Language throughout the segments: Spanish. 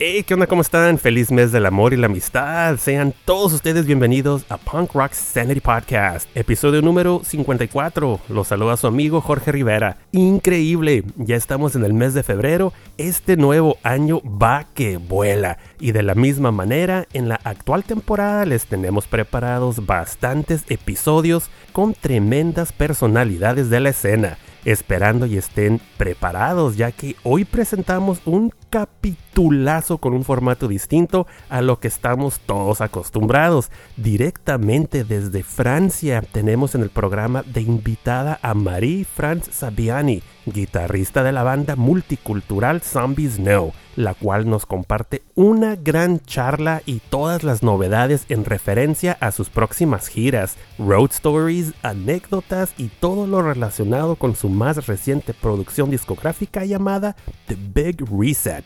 Hey, ¿qué onda? ¿Cómo están? Feliz mes del amor y la amistad. Sean todos ustedes bienvenidos a Punk Rock Sanity Podcast, episodio número 54. Los saluda su amigo Jorge Rivera. Increíble, ya estamos en el mes de febrero. Este nuevo año va que vuela. Y de la misma manera, en la actual temporada les tenemos preparados bastantes episodios con tremendas personalidades de la escena esperando y estén preparados, ya que hoy presentamos un capitulazo con un formato distinto a lo que estamos todos acostumbrados. Directamente desde Francia tenemos en el programa de invitada a Marie-France Sabiani, guitarrista de la banda multicultural Zombies No, la cual nos comparte una gran charla y todas las novedades en referencia a sus próximas giras, road stories, anécdotas y todo lo relacionado con su más reciente producción discográfica llamada The Big Reset.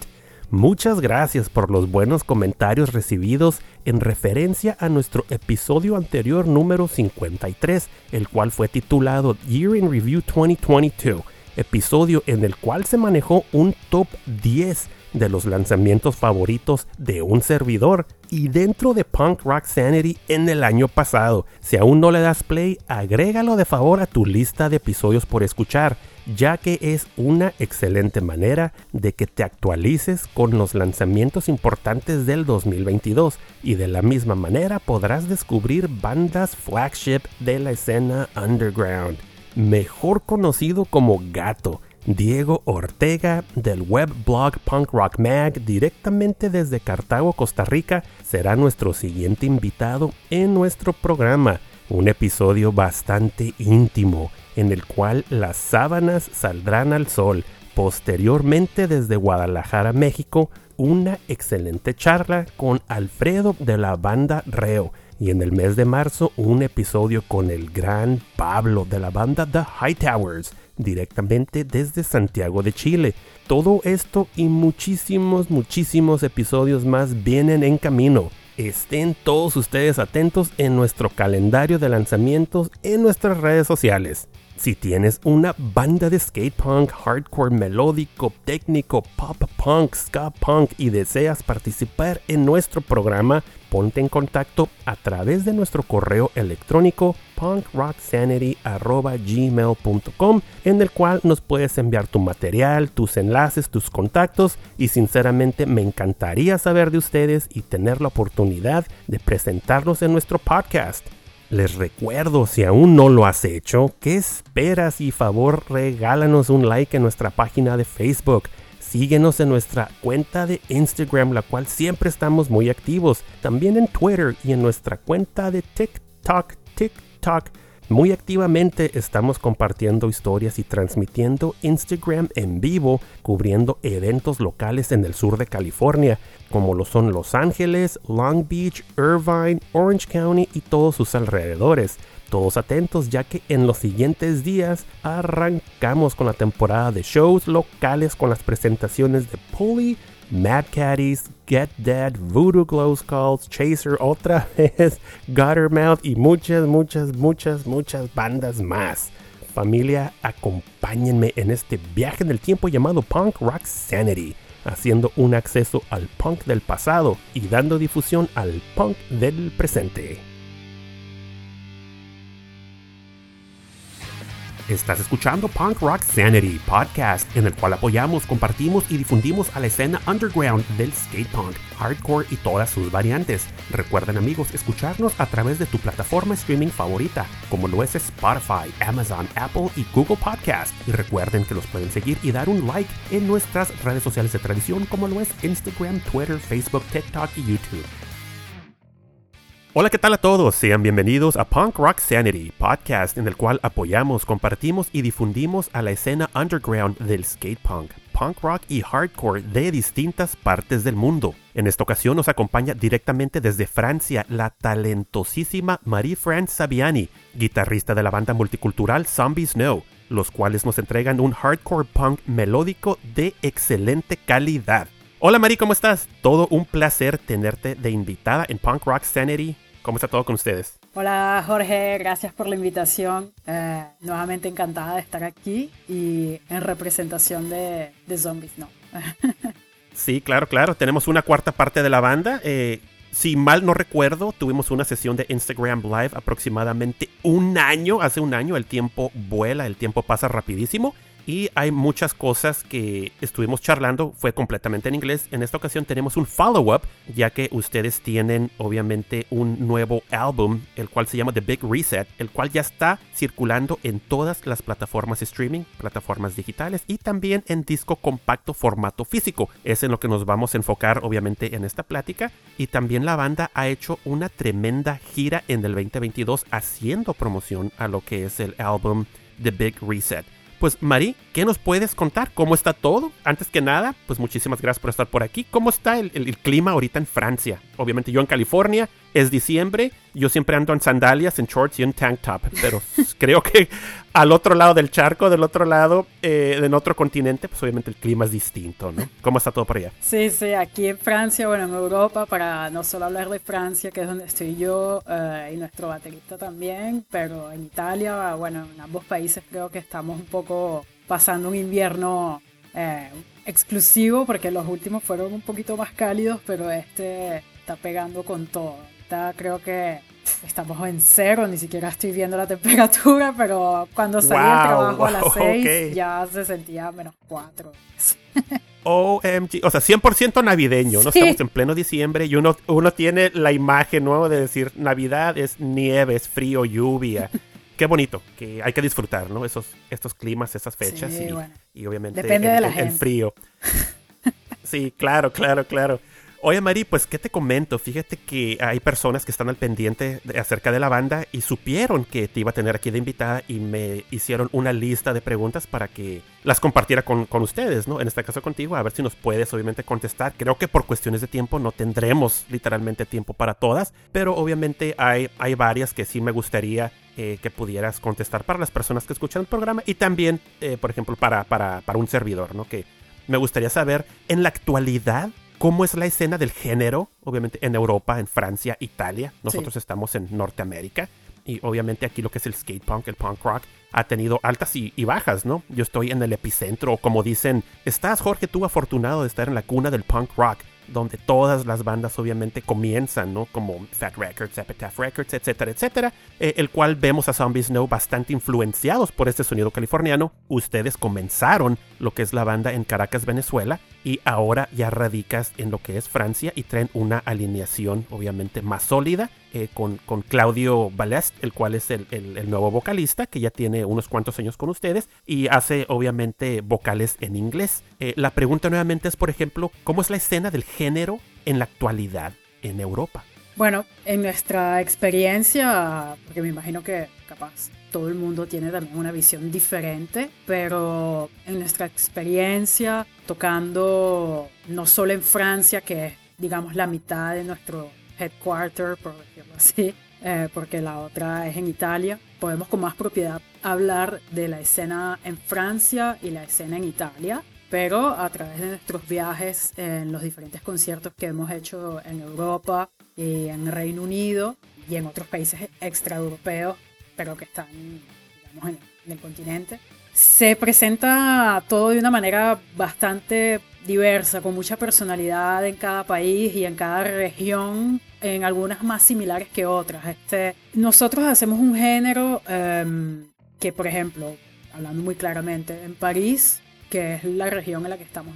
Muchas gracias por los buenos comentarios recibidos en referencia a nuestro episodio anterior número 53, el cual fue titulado Year in Review 2022, episodio en el cual se manejó un top 10 de los lanzamientos favoritos de un servidor y dentro de Punk Rock Sanity en el año pasado. Si aún no le das play, agrégalo de favor a tu lista de episodios por escuchar, ya que es una excelente manera de que te actualices con los lanzamientos importantes del 2022 y de la misma manera podrás descubrir bandas flagship de la escena underground, mejor conocido como Gato Diego Ortega del webblog Punk Rock Mag directamente desde Cartago, Costa Rica, será nuestro siguiente invitado en nuestro programa. Un episodio bastante íntimo en el cual las sábanas saldrán al sol. Posteriormente desde Guadalajara, México, una excelente charla con Alfredo de la banda Reo. Y en el mes de marzo un episodio con el gran Pablo de la banda The Hightowers directamente desde Santiago de Chile. Todo esto y muchísimos, muchísimos episodios más vienen en camino. Estén todos ustedes atentos en nuestro calendario de lanzamientos en nuestras redes sociales. Si tienes una banda de skate punk, hardcore melódico, técnico, pop punk, ska punk y deseas participar en nuestro programa, ponte en contacto a través de nuestro correo electrónico punkrocksanity.gmail.com en el cual nos puedes enviar tu material, tus enlaces, tus contactos y sinceramente me encantaría saber de ustedes y tener la oportunidad de presentarlos en nuestro podcast. Les recuerdo, si aún no lo has hecho, ¿qué esperas? Y favor, regálanos un like en nuestra página de Facebook. Síguenos en nuestra cuenta de Instagram, la cual siempre estamos muy activos. También en Twitter y en nuestra cuenta de TikTok, TikTok. Muy activamente estamos compartiendo historias y transmitiendo Instagram en vivo, cubriendo eventos locales en el sur de California, como lo son Los Ángeles, Long Beach, Irvine, Orange County y todos sus alrededores. Todos atentos ya que en los siguientes días arrancamos con la temporada de shows locales con las presentaciones de Pulley, Mad Caddies, Get Dead, Voodoo Glow Skulls, Chaser otra vez, Guttermouth y muchas, muchas, muchas, muchas bandas más. Familia, acompáñenme en este viaje en el tiempo llamado Punk Rock Sanity, haciendo un acceso al punk del pasado y dando difusión al punk del presente. Estás escuchando Punk Rock Sanity Podcast, en el cual apoyamos, compartimos y difundimos a la escena underground del skate punk, hardcore y todas sus variantes. Recuerden amigos escucharnos a través de tu plataforma streaming favorita, como lo es Spotify, Amazon, Apple y Google Podcast. Y recuerden que los pueden seguir y dar un like en nuestras redes sociales de tradición, como lo es Instagram, Twitter, Facebook, TikTok y YouTube. Hola, ¿qué tal a todos? Sean bienvenidos a Punk Rock Sanity, podcast en el cual apoyamos, compartimos y difundimos a la escena underground del skate punk, punk rock y hardcore de distintas partes del mundo. En esta ocasión nos acompaña directamente desde Francia la talentosísima Marie-France Sabiani, guitarrista de la banda multicultural Zombie Snow, los cuales nos entregan un hardcore punk melódico de excelente calidad. Hola Marie, ¿cómo estás? Todo un placer tenerte de invitada en Punk Rock Sanity. ¿Cómo está todo con ustedes? Hola Jorge, gracias por la invitación. Eh, nuevamente encantada de estar aquí y en representación de, de Zombies, ¿no? sí, claro, claro. Tenemos una cuarta parte de la banda. Eh, si mal no recuerdo, tuvimos una sesión de Instagram Live aproximadamente un año, hace un año. El tiempo vuela, el tiempo pasa rapidísimo y hay muchas cosas que estuvimos charlando, fue completamente en inglés. En esta ocasión tenemos un follow-up, ya que ustedes tienen obviamente un nuevo álbum, el cual se llama The Big Reset, el cual ya está circulando en todas las plataformas streaming, plataformas digitales y también en disco compacto formato físico. Es en lo que nos vamos a enfocar obviamente en esta plática. Y también la banda ha hecho una tremenda gira en el 2022 haciendo promoción a lo que es el álbum The Big Reset. Pues Mari, ¿qué nos puedes contar? ¿Cómo está todo? Antes que nada, pues muchísimas gracias por estar por aquí. ¿Cómo está el, el clima ahorita en Francia? Obviamente yo en California, es diciembre, yo siempre ando en sandalias, en shorts y en tank top, pero creo que al otro lado del charco, del otro lado, eh, en otro continente, pues obviamente el clima es distinto, ¿no? ¿Cómo está todo por allá? Sí, sí, aquí en Francia, bueno, en Europa, para no solo hablar de Francia, que es donde estoy yo eh, y nuestro baterista también, pero en Italia, bueno, en ambos países creo que estamos un poco pasando un invierno eh, exclusivo, porque los últimos fueron un poquito más cálidos, pero este está pegando con todo. Creo que estamos en cero, ni siquiera estoy viendo la temperatura, pero cuando salí Wow, del trabajo a las wow, 6 ok. ya se sentía menos 4. OMG, o sea, 100% navideño, ¿no? Sí. Estamos en pleno diciembre y uno, uno tiene la imagen nueva de decir Navidad es nieve, es frío, lluvia. Qué bonito, que hay que disfrutar, ¿no? Esos, estos climas, esas fechas Sí, y, bueno. y obviamente Depende el, de la el- el gente. frío. Sí, claro, claro, claro. Oye, Mari, pues, ¿qué te comento? Fíjate que hay personas que están al pendiente acerca de la banda y supieron que te iba a tener aquí de invitada y me hicieron una lista de preguntas para que las compartiera con, con ustedes, ¿no? En este caso contigo, a ver si nos puedes obviamente contestar. Creo que por cuestiones de tiempo no tendremos literalmente tiempo para todas, pero obviamente hay, hay varias que sí me gustaría eh, que pudieras contestar para las personas que escuchan el programa y también, eh, por ejemplo, para, para, para un servidor, ¿no? Que me gustaría saber en la actualidad cómo es la escena del género, obviamente en Europa, en Francia, Italia. Nosotros estamos en Norteamérica. Y obviamente aquí lo que es el skate punk, el punk rock, ha tenido altas y, y bajas, ¿no? Yo estoy en el epicentro, como dicen, estás Jorge, tú afortunado de estar en la cuna del punk rock, donde todas las bandas obviamente comienzan, ¿no? Como Fat Records, Epitaph Records, etcétera, etcétera. eh, el cual vemos a Zombie Snow bastante influenciados por este sonido californiano. Ustedes comenzaron lo que es la banda en Caracas, Venezuela, y ahora ya radicas en lo que es Francia y traen una alineación obviamente más sólida eh, con, con Claudio Balest, el cual es el, el- nuevo vocalista que ya tiene unos cuantos años con ustedes y hace obviamente vocales en inglés. Eh, la pregunta nuevamente es, por ejemplo, ¿cómo es la escena del género en la actualidad en Europa? Bueno, en nuestra experiencia, porque me imagino que capaz todo el mundo tiene también una visión diferente, pero en nuestra experiencia tocando no solo en Francia, que es digamos la mitad de nuestro headquarter, por decirlo así, eh, porque la otra es en Italia, podemos con más propiedad hablar de la escena en Francia y la escena en Italia, pero a través de nuestros viajes en los diferentes conciertos que hemos hecho en Europa y en Reino Unido y en otros países extraeuropeos, pero que están digamos, en, en el continente, se presenta todo de una manera bastante diversa, con mucha personalidad en cada país y en cada región, en algunas más similares que otras. Este, nosotros hacemos un género em, que, por ejemplo, hablando muy claramente, en París, que es la región en la que estamos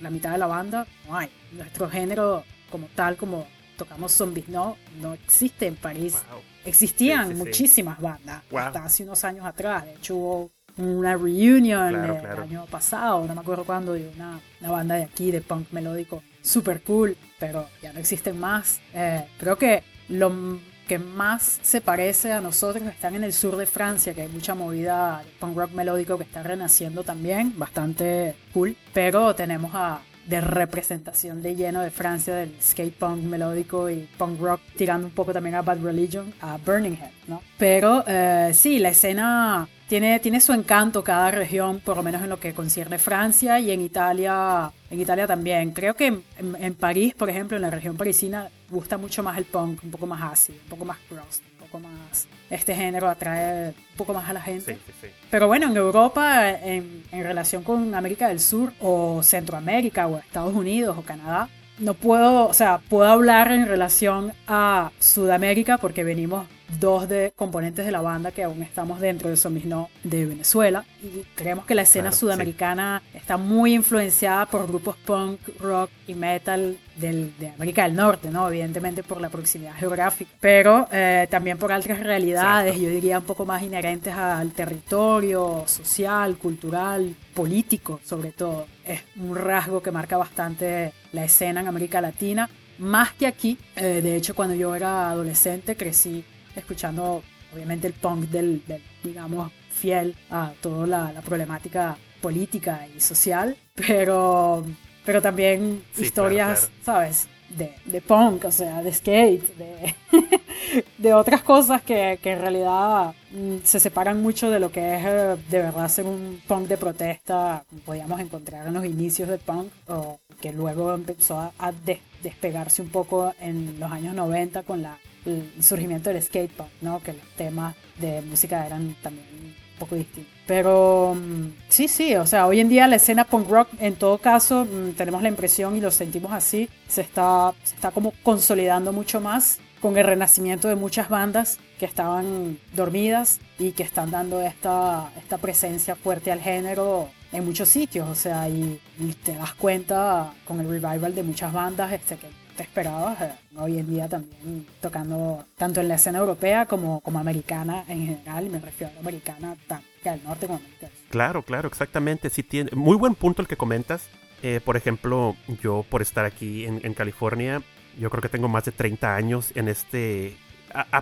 la mitad de la banda, no hay. Nuestro género como tal, como tocamos zombies, no, no existe en París. Wow. Existían Sí, sí, sí. muchísimas bandas Wow. hasta hace unos años atrás. De hecho, hubo una reunion Claro, el claro. año pasado, no me acuerdo cuándo, de una, una banda de aquí de punk melódico super cool, pero ya no existen más. Eh, creo que lo que más se parece a nosotros están en el sur de Francia, que hay mucha movida de punk rock melódico que está renaciendo también, bastante cool. Pero tenemos a de representación de lleno de Francia del skate punk melódico y punk rock, tirando un poco también a Bad Religion, a Burning Head, ¿no? Pero eh, sí, la escena tiene, tiene su encanto cada región, por lo menos en lo que concierne Francia y en Italia, en Italia también. Creo que en, en París, por ejemplo, en la región parisina, gusta mucho más el punk, un poco más ácido, un poco más un poco más... Este género atrae un poco más a la gente. Sí, sí, sí. Pero bueno, en Europa, en, en relación con América del Sur o Centroamérica o Estados Unidos o Canadá, no puedo, o sea, puedo hablar en relación a Sudamérica porque venimos dos de componentes de la banda que aún estamos dentro de Somisno de Venezuela y creemos que la escena Claro, sudamericana está muy influenciada por grupos punk, rock y metal del, de América del Norte, ¿no? Evidentemente por la proximidad geográfica, pero eh, también por otras realidades, Exacto. yo diría un poco más inherentes al territorio social, cultural, político sobre todo. Es un rasgo que marca bastante la escena en América Latina, más que aquí. Eh, de hecho, cuando yo era adolescente crecí escuchando obviamente el punk del, del, digamos, fiel a toda la, la problemática política y social, pero, pero también Sí, historias, claro, ¿sabes? De, de punk, o sea, de skate, de, de otras cosas que, que en realidad mm, se separan mucho de lo que es eh, de verdad ser un punk de protesta, como podíamos encontrar en los inicios del punk, o que luego empezó a, a des- despegarse un poco en los años 90 con la, el surgimiento del skate punk, ¿no? Que los temas de música eran también un poco distintos. Pero mm, sí, sí, o sea, hoy en día la escena punk rock, en todo caso, mm, tenemos la impresión y lo sentimos así, se está, se está como consolidando mucho más con el renacimiento de muchas bandas que estaban dormidas y que están dando esta, esta presencia fuerte al género en muchos sitios, o sea, y, y te das cuenta con el revival de muchas bandas este, te esperabas eh, hoy en día también tocando tanto en la escena europea como, como americana en general, me refiero a la americana tanto del norte como del. Claro, claro, exactamente. Sí tiene muy buen punto el que comentas. Eh, por ejemplo, yo por estar aquí en, en California, yo creo que tengo más de 30 años en este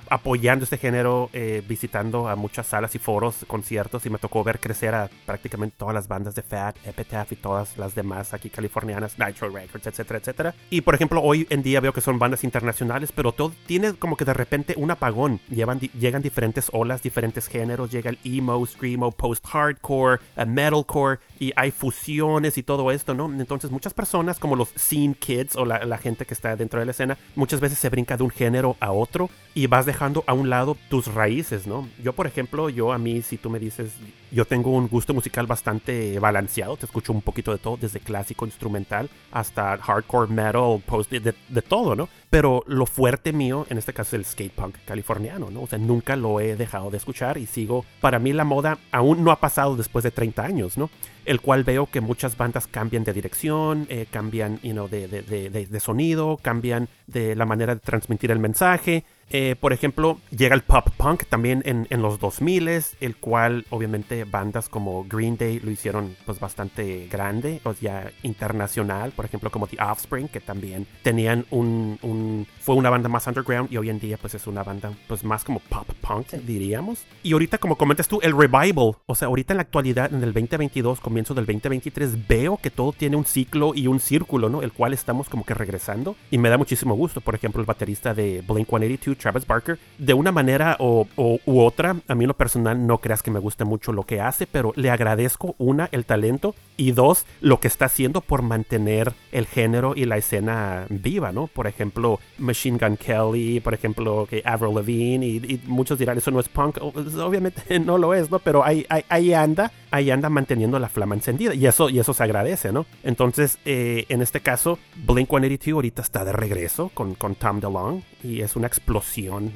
apoyando este género, eh, visitando a muchas salas y foros, conciertos y me tocó ver crecer a prácticamente todas las bandas de Fat, Epitaph y todas las demás aquí californianas, Nitro Records, etcétera, etcétera. Y por ejemplo, hoy en día veo que son bandas internacionales, pero todo tiene como que de repente un apagón. Llevan, llegan diferentes olas, diferentes géneros, llega el emo, screamo, post-hardcore, eh, metalcore y hay fusiones y todo esto, ¿no? Entonces muchas personas como los scene kids o la, la gente que está dentro de la escena, muchas veces se brinca de un género a otro y vas dejando a un lado tus raíces, ¿no? Yo, por ejemplo, yo a mí, si tú me dices, yo tengo un gusto musical bastante balanceado, te escucho un poquito de todo, desde clásico, instrumental, hasta hardcore, metal, post, de, de- todo, ¿no? Pero lo fuerte mío, en este caso, es el skate punk californiano, ¿no? O sea, nunca lo he dejado de escuchar y sigo, para mí la moda aún no ha pasado después de 30 años, ¿no? el cual veo que muchas bandas cambian de dirección, eh, cambian you know, de- de- de- de sonido, cambian de la manera de transmitir el mensaje. Eh, por ejemplo, llega el pop punk también en, en los 2000 el cual obviamente bandas como Green Day lo hicieron pues bastante grande, o sea, internacional, por ejemplo como The Offspring, que también tenían un, un- fue una banda más underground y hoy en día pues es una banda pues más como pop punk, diríamos. Y ahorita como comentas tú, el revival, o sea, ahorita en la actualidad, en el 2022, comienzo del 2023, veo que todo tiene un ciclo y un círculo, ¿no? El cual estamos como que regresando y me da muchísimo gusto. Por ejemplo, el baterista de Blink 182, Travis Barker, de una manera o, u otra, a mí en lo personal no creas que me guste mucho lo que hace, pero le agradezco, una, el talento y dos, lo que está haciendo por mantener el género y la escena viva, ¿no? Por ejemplo, Machine Gun Kelly, por ejemplo, que Avril Lavigne y, muchos dirán, eso no es punk, pues, obviamente no lo es, ¿no? Pero ahí, ahí, anda, ahí anda manteniendo la flama encendida y eso, y eso se agradece, ¿no? Entonces, eh, en este caso, Blink 182 ahorita está de regreso con, con Tom DeLonge y es una explosión,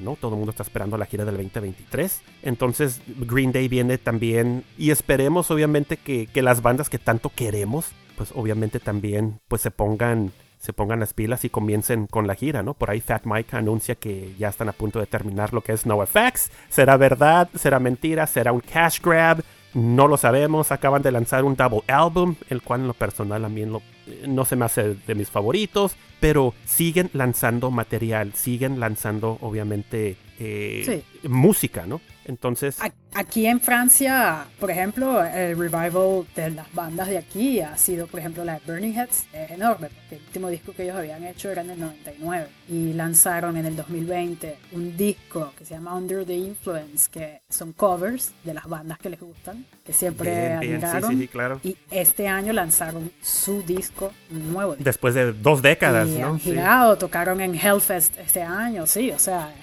¿no? Todo el mundo está esperando la gira del 2023. Entonces, Green Day viene también y esperemos obviamente que, que las bandas que tanto queremos, pues obviamente también pues se pongan se pongan las pilas y comiencen con la gira, ¿no? Por ahí Fat Mike anuncia que ya están a punto de terminar lo que es NoFX. ¿Será verdad? ¿Será mentira? ¿Será un cash grab? No lo sabemos. Acaban de lanzar un double album, el cual en lo personal a mí en lo no se me hace de mis favoritos, pero siguen lanzando material, siguen lanzando obviamente eh, música, ¿no? Entonces... Aquí en Francia, por ejemplo, el revival de las bandas de aquí ha sido, por ejemplo, la de Burning Heads, es enorme, porque el último disco que ellos habían hecho era en el 99 y lanzaron en el 2020 un disco que se llama Under the Influence, que son covers de las bandas que les gustan, que siempre admiraron. claro. Y este año lanzaron su disco nuevo. Después de dos décadas, y ¿no? Han girado, tocaron en Hellfest este año, sí, o sea,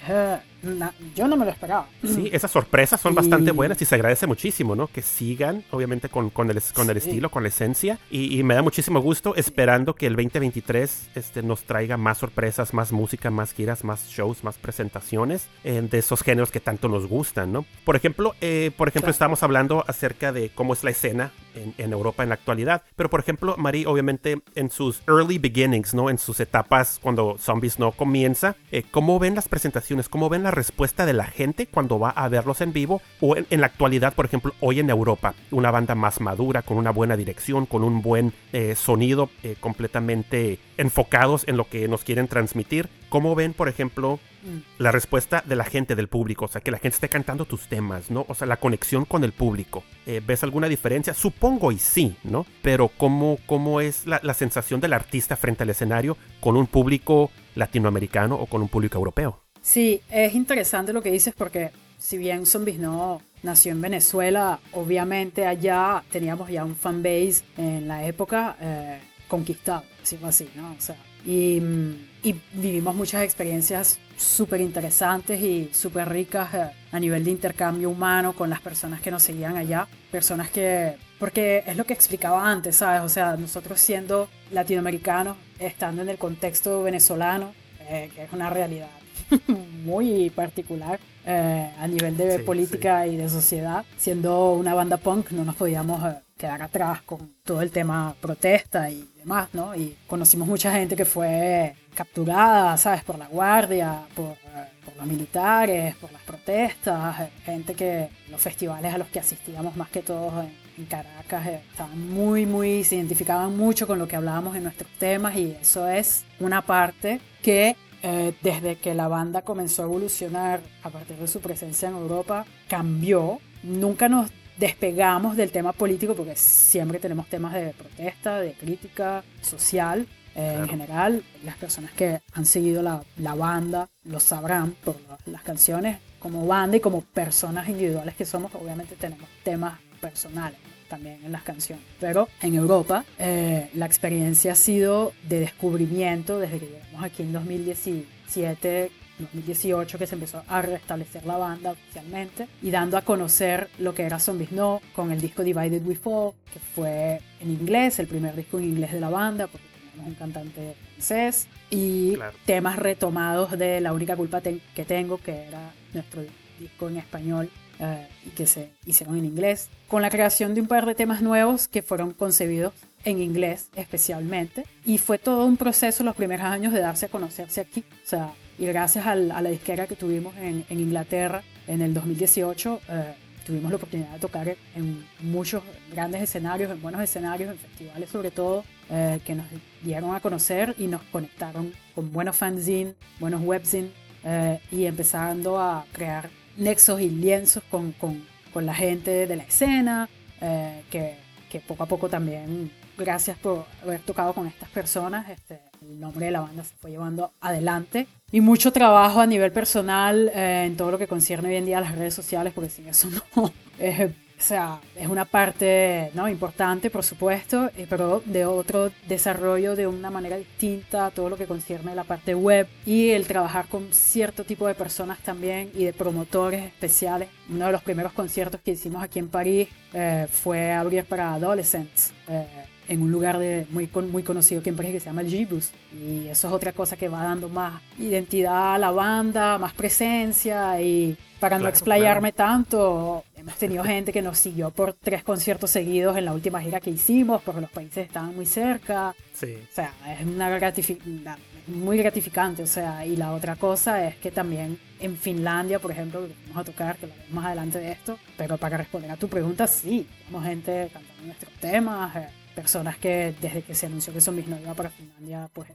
yo no me lo esperaba. Sí, esas sorpresas son bastante buenas y se agradece muchísimo, ¿no? Que sigan, obviamente, con, con, el, con el estilo, con la esencia. Y, me da muchísimo gusto esperando que el 2023 este, nos traiga más sorpresas, más música, más giras, más shows, más presentaciones eh, de esos géneros que tanto nos gustan, ¿no? Por ejemplo, eh, por ejemplo, estamos hablando acerca de cómo es la escena en, en, Europa en la actualidad. Pero, por ejemplo, Marie, obviamente, en sus early beginnings, ¿no? En sus etapas cuando Zombies no comienza, eh, ¿cómo ven las presentaciones? ¿Cómo ven la respuesta de la gente cuando va a verlos en vivo o en, la actualidad, por ejemplo, hoy en Europa, una banda más madura, con una buena dirección, con un buen eh, sonido, eh, completamente enfocados en lo que nos quieren transmitir. ¿Cómo ven, por ejemplo, mm. la respuesta de la gente, del público? O sea, que la gente esté cantando tus temas, ¿no? O sea, la conexión con el público. Eh, ¿Ves alguna diferencia? Supongo y sí, ¿no? Pero ¿cómo, cómo es la, la sensación del artista frente al escenario con un público latinoamericano o con un público europeo? Sí, es interesante lo que dices porque si bien Zombies no nació en Venezuela, obviamente allá teníamos ya un fanbase en la época eh, conquistado, decimos así, ¿no? O sea, y, vivimos muchas experiencias súper interesantes y súper ricas eh, a nivel de intercambio humano con las personas que nos seguían allá, personas que, porque es lo que explicaba antes, ¿sabes? O sea, nosotros siendo latinoamericanos, estando en el contexto venezolano, eh, que es una realidad muy particular eh, a nivel de política y de sociedad. Siendo una banda punk no nos podíamos eh, quedar atrás con todo el tema protesta y demás, ¿no? Y conocimos mucha gente que fue capturada, ¿sabes? Por la guardia, por, eh, por los militares, por las protestas, gente que los festivales a los que asistíamos más que todos en, Caracas estaban muy, muy, se identificaban mucho con lo que hablábamos en nuestros temas y eso es una parte que eh, desde que la banda comenzó a evolucionar a partir de su presencia en Europa, cambió. Nunca nos despegamos del tema político porque siempre tenemos temas de protesta, de crítica social. Eh, en general, las personas que han seguido la, la banda lo sabrán por las canciones. Como banda y como personas individuales que somos, obviamente tenemos temas personales también en las canciones. Pero en Europa eh, la experiencia ha sido de descubrimiento desde que llegamos aquí en 2017. 2018 que se empezó a restablecer la banda oficialmente y dando a conocer lo que era Zombies No con el disco Divided We Fall que fue en inglés, el primer disco en inglés de la banda porque teníamos un cantante francés y temas retomados de La única culpa que tengo que era nuestro disco en español eh, que se hicieron en inglés, con la creación de un par de temas nuevos que fueron concebidos en inglés especialmente. Y fue todo un proceso los primeros años de darse a conocerse aquí. O sea, y gracias a la disquera que tuvimos en, en Inglaterra en el 2018, eh, tuvimos la oportunidad de tocar en muchos grandes escenarios, en buenos escenarios, en festivales sobre todo, eh, que nos dieron a conocer y nos conectaron con buenos fanzines, buenos webzines y empezando a crear nexos y lienzos con, con, con la gente de la escena, eh, que, que, poco a poco también, gracias por haber tocado con estas personas, este, el nombre de la banda se fue llevando adelante. Y mucho trabajo a nivel personal eh, en todo lo que concierne hoy en día a las redes sociales, porque sin eso no, es o sea, es una parte ¿no? importante, por supuesto, eh, pero de otro desarrollo de una manera distinta a todo lo que concierne la parte web y el trabajar con cierto tipo de personas también y de promotores especiales. Uno de los primeros conciertos que hicimos aquí en París eh, fue abrir para Adolescents. Eh, en un lugar de, muy, muy conocido aquí en París que se llama el Gibus. Y eso es otra cosa que va dando más identidad a la banda, más presencia y para no explayarme tanto, hemos tenido gente que nos siguió por tres conciertos seguidos en la última gira que hicimos, porque los países estaban muy cerca. Sí. O sea, es una muy gratificante. O sea, y la otra cosa es que también en Finlandia, por ejemplo, que vamos a tocar, que lo más adelante de esto, pero para responder a tu pregunta, sí, tenemos gente cantando nuestros temas. Eh, personas que desde que se anunció que Zombies no iba para Finlandia, pues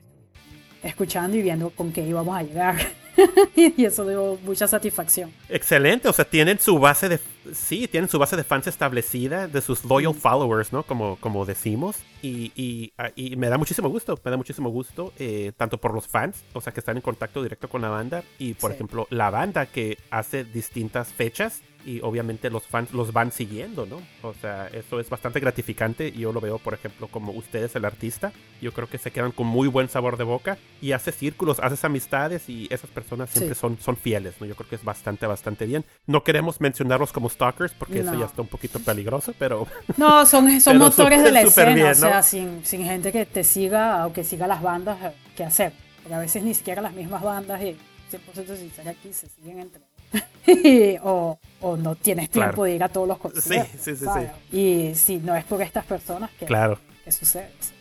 escuchando y viendo con qué íbamos a llegar. y eso dio mucha satisfacción. Excelente, o sea, tienen su base de sí, tienen su base de fans establecida, de sus loyal followers, ¿no? Como, como decimos. Y, y, ah, y me da muchísimo gusto, me da muchísimo gusto, eh, tanto por los fans, o sea, que están en contacto directo con la banda, y por Sí. ejemplo, la banda que hace distintas fechas. Y obviamente los fans los van siguiendo, ¿no? O sea, eso es bastante gratificante. Y yo lo veo, por ejemplo, como ustedes, el artista. Yo creo que se quedan con muy buen sabor de boca. Y hace círculos, haces amistades. Y esas personas siempre Sí. son, son fieles, ¿no? Yo creo que es bastante, bastante bien. No queremos mencionarlos como stalkers porque eso No. ya está un poquito peligroso, pero No, son, son motores de la escena, bien, o sea, ¿no? sin, sin gente que te siga o que siga las bandas, eh, ¿qué hacer? Porque a veces ni siquiera las mismas bandas, y 100% sincera aquí, se siguen entre o, o no tienes tiempo Claro. de ir a todos los conciertos. sí, sí, ¿sabes? Y si no es por estas personas, ¿qué, claro. sucede? Sí.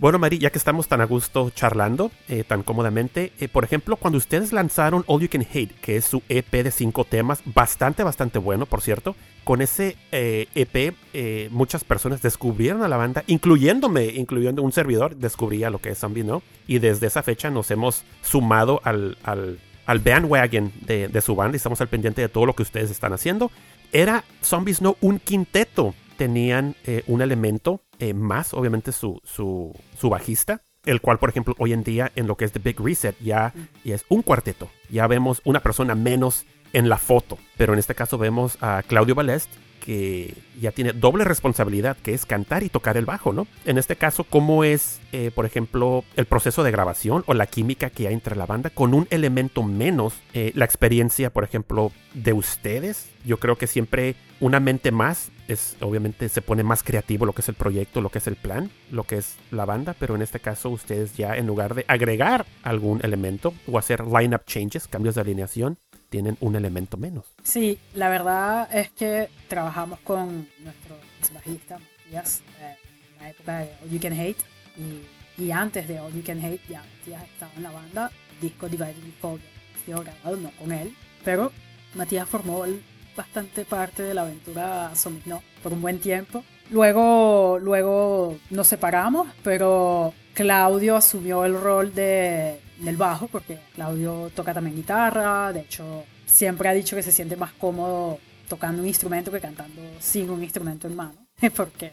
Bueno, Mari, ya que estamos tan a gusto charlando, eh, tan cómodamente, eh, por ejemplo, cuando ustedes lanzaron All You Can Hate, que es su EP de cinco temas, bastante, bastante bueno, por cierto, con ese eh, EP eh, muchas personas descubrieron a la banda, incluyéndome, incluyendo un servidor, descubría lo que es Zombie No, y desde esa fecha nos hemos sumado al, al, al bandwagon de, de su banda y estamos al pendiente de todo lo que ustedes están haciendo. Era Zombies No un quinteto, tenían eh, un elemento eh, más, obviamente su, su, su bajista, el cual, por ejemplo, hoy en día en lo que es The Big Reset ya, ya es un cuarteto. Ya vemos una persona menos en la foto, pero en este caso vemos a Claudio Balest que ya tiene doble responsabilidad, que es cantar y tocar el bajo, ¿no? En este caso, ¿cómo es, eh, por ejemplo, el proceso de grabación o la química que hay entre la banda con un elemento menos? eh, la experiencia, por ejemplo, de ustedes. Yo creo que siempre una mente más es, obviamente, se pone más creativo lo que es el proyecto, lo que es el plan, lo que es la banda, pero en este caso ustedes ya en lugar de agregar algún elemento o hacer lineup changes, cambios de alineación, tienen un elemento menos. Sí, la verdad es que trabajamos con nuestro bajista Matías eh, en la época de All You Can Hate y, y antes de All You Can Hate ya Matías estaba en la banda, el disco Divided ha sido grabado no con él, pero Matías formó bastante parte de la aventura Zombie No por un buen tiempo. Luego, luego nos separamos, pero Claudio asumió el rol de, del bajo, porque Claudio toca también guitarra, de hecho siempre ha dicho que se siente más cómodo tocando un instrumento que cantando sin un instrumento en mano, porque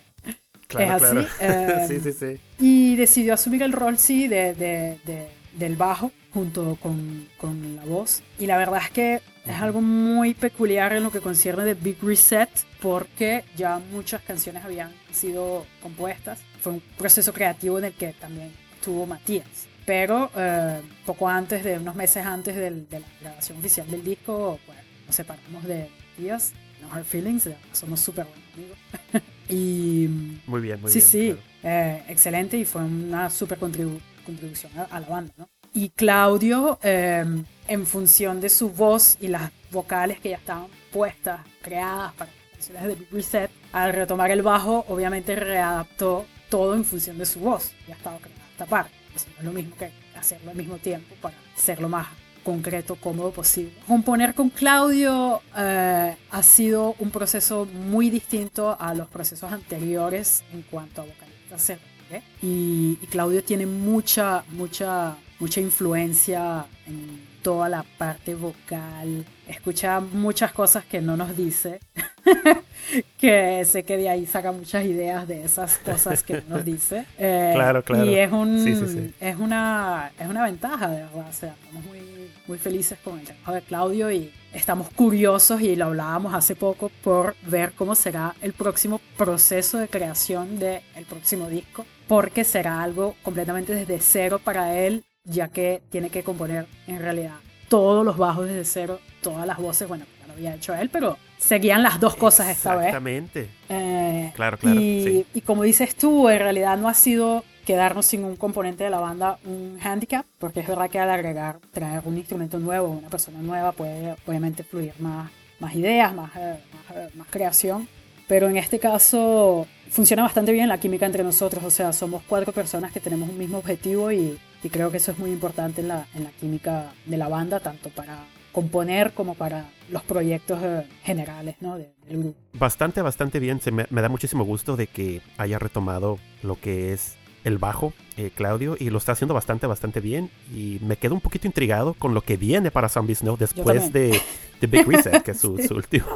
es así. eh, sí, sí, sí. y decidió asumir el rol, sí, de, de- de- del bajo junto con, con la voz. Y la verdad es que es algo muy peculiar en lo que concierne de Big Reset, porque ya muchas canciones habían sido compuestas. Fue un proceso creativo en el que también estuvo Matías. Pero eh, poco antes, de unos meses antes del- de la grabación oficial del disco, pues, nos separamos de Matías. No Hard Feelings, somos súper buenos amigos. y Muy bien, muy sí, bien. sí, claro. eh, excelente y fue una super contribu- contribución a, a la banda, ¿no? Y Claudio, eh, en función de su voz y las vocales que ya estaban puestas, creadas para las canciones de Big Reset, al retomar el bajo, obviamente readaptó todo en función de su voz. Ya estaba creada esta parte. Es lo mismo que hacerlo al mismo tiempo para hacerlo más concreto, cómodo posible. Componer con Claudio eh, ha sido un proceso muy distinto a los procesos anteriores en cuanto a vocalistas refiere. Y, y Claudio tiene mucha, mucha, mucha influencia en toda la parte vocal. Escucha muchas cosas que no nos dice. que sé que de ahí saca muchas ideas de esas cosas que no nos dice. Eh, Claro, claro. Y es, un, Sí, sí, sí. es, una, es una ventaja, de verdad. O sea, estamos muy, muy felices con el trabajo de Claudio y estamos curiosos, y lo hablábamos hace poco, por ver cómo será el próximo proceso de creación del próximo disco, porque será algo completamente desde cero para él, ya que tiene que componer en realidad todos los bajos desde cero, todas las voces, bueno, ya lo había hecho él, pero seguían las dos cosas esta vez. Exactamente. Eh, Claro, claro, Y, sí. y como dices tú, en realidad no ha sido quedarnos sin un componente de la banda un handicap, porque es verdad que al agregar, traer un instrumento nuevo, una persona nueva, puede obviamente fluir más, más ideas, más, eh, más, eh, más creación. Pero en este caso funciona bastante bien la química entre nosotros, o sea, somos cuatro personas que tenemos un mismo objetivo y, y creo que eso es muy importante en la, en la química de la banda, tanto para componer como para los proyectos eh, generales ¿no? de- del grupo. Bastante, bastante bien. Se me, me da muchísimo gusto de que haya retomado lo que es el bajo, eh, Claudio, y lo está haciendo bastante, bastante bien. Y me quedo un poquito intrigado con lo que viene para Zombie Snow después de, de Big Reset, que es su, su último.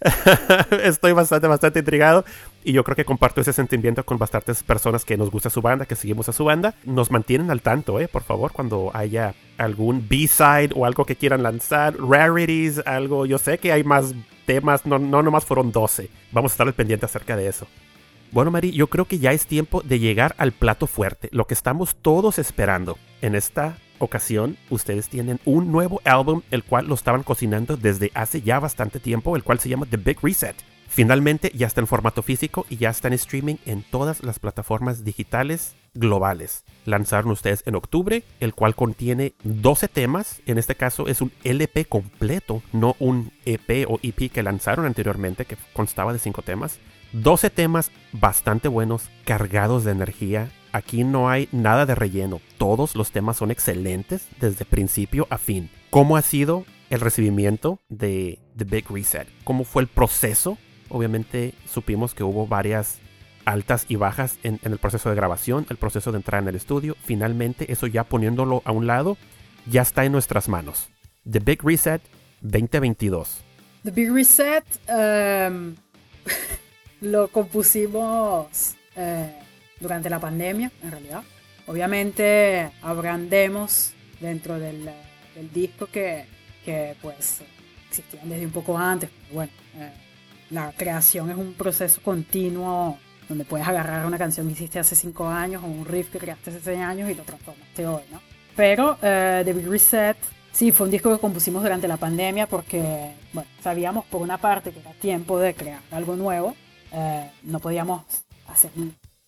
Estoy bastante, bastante intrigado. Y yo creo que comparto ese sentimiento con bastantes personas que nos gusta su banda, que seguimos a su banda. Nos mantienen al tanto, eh, por favor, cuando haya algún B-side o algo que quieran lanzar, rarities, algo. Yo sé que hay más temas, no, no nomás fueron 12. Vamos a estar al pendiente acerca de eso. Bueno, Mari, yo creo que ya es tiempo de llegar al plato fuerte, lo que estamos todos esperando. En esta ocasión, ustedes tienen un nuevo álbum, el cual lo estaban cocinando desde hace ya bastante tiempo, el cual se llama The Big Reset. Finalmente ya está en formato físico y ya está en streaming en todas las plataformas digitales globales. Lanzaron ustedes en octubre, el cual contiene 12 temas. En este caso es un LP completo, no un EP o EP que lanzaron anteriormente, que constaba de 5 temas. 12 temas bastante buenos, cargados de energía. Aquí no hay nada de relleno. Todos los temas son excelentes desde principio a fin. ¿Cómo ha sido el recibimiento de The Big Reset? ¿Cómo fue el proceso? Obviamente supimos que hubo varias altas y bajas en, el proceso de grabación, el proceso de entrar en el estudio. Finalmente, eso ya poniéndolo a un lado, ya está en nuestras manos. The Big Reset 2022. The Big Reset em, lo compusimos eh, durante la pandemia, en realidad. Obviamente habrán demos dentro del, del disco que, que, pues existían desde un poco antes. Bueno, eh, la creación es un proceso continuo donde puedes agarrar una canción que hiciste hace 5 años o un riff que creaste hace 6 años y lo transformaste hoy, ¿no? Pero eh, The Big Reset, sí, fue un disco que compusimos durante la pandemia porque, bueno, sabíamos por una parte que era tiempo de crear algo nuevo. Eh, no podíamos hacer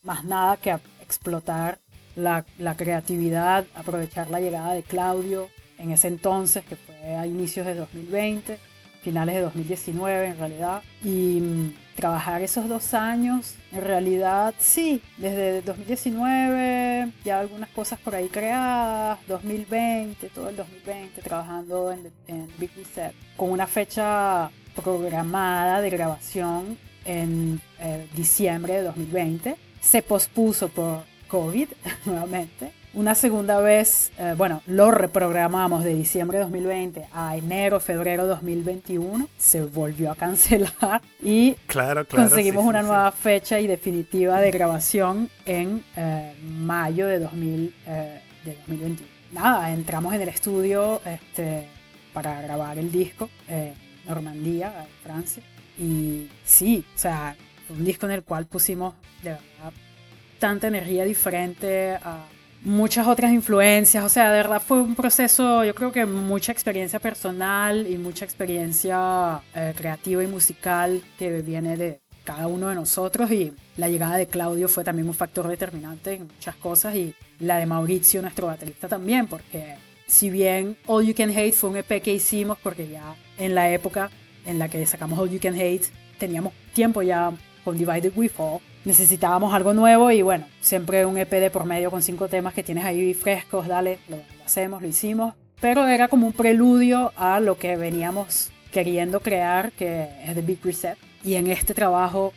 más nada que explotar la, creatividad, aprovechar la llegada de Claudio en ese entonces, que fue a inicios de 2020, finales de 2019 en realidad, y mm, trabajar esos dos años, en realidad sí, desde 2019 ya algunas cosas por ahí creadas, 2020, todo el 2020 trabajando en, en Big Reset, con una fecha programada de grabación en eh, diciembre de 2020. Se pospuso por COVID nuevamente. Una segunda vez, eh, bueno, lo reprogramamos de diciembre de 2020 a enero, febrero de 2021. Se volvió a cancelar y Claro, conseguimos una nueva fecha y definitiva de grabación en eh, mayo de, 2000, eh, de 2021. Nada, entramos en el estudio este, para grabar el disco en Normandía, Francia. Y sí, o sea, fue un disco en el cual pusimos de verdad tanta energía diferente a muchas otras influencias. O sea, de verdad fue un proceso, yo creo que mucha experiencia personal y mucha experiencia eh, creativa y musical que viene de cada uno de nosotros. Y la llegada de Claudio fue también un factor determinante en muchas cosas. Y la de Mauricio, nuestro baterista, también, porque si bien All You Can Hate fue un EP que hicimos, porque ya en la época en la que sacamos All You Can Hate teníamos tiempo ya con Divided We Fall. Necesitábamos algo nuevo y bueno, siempre un EP de por medio con cinco temas que tienes ahí frescos, dale, lo, hacemos, lo hicimos. Pero era como un preludio a lo que veníamos queriendo crear, que es The Big Reset. Y en este trabajo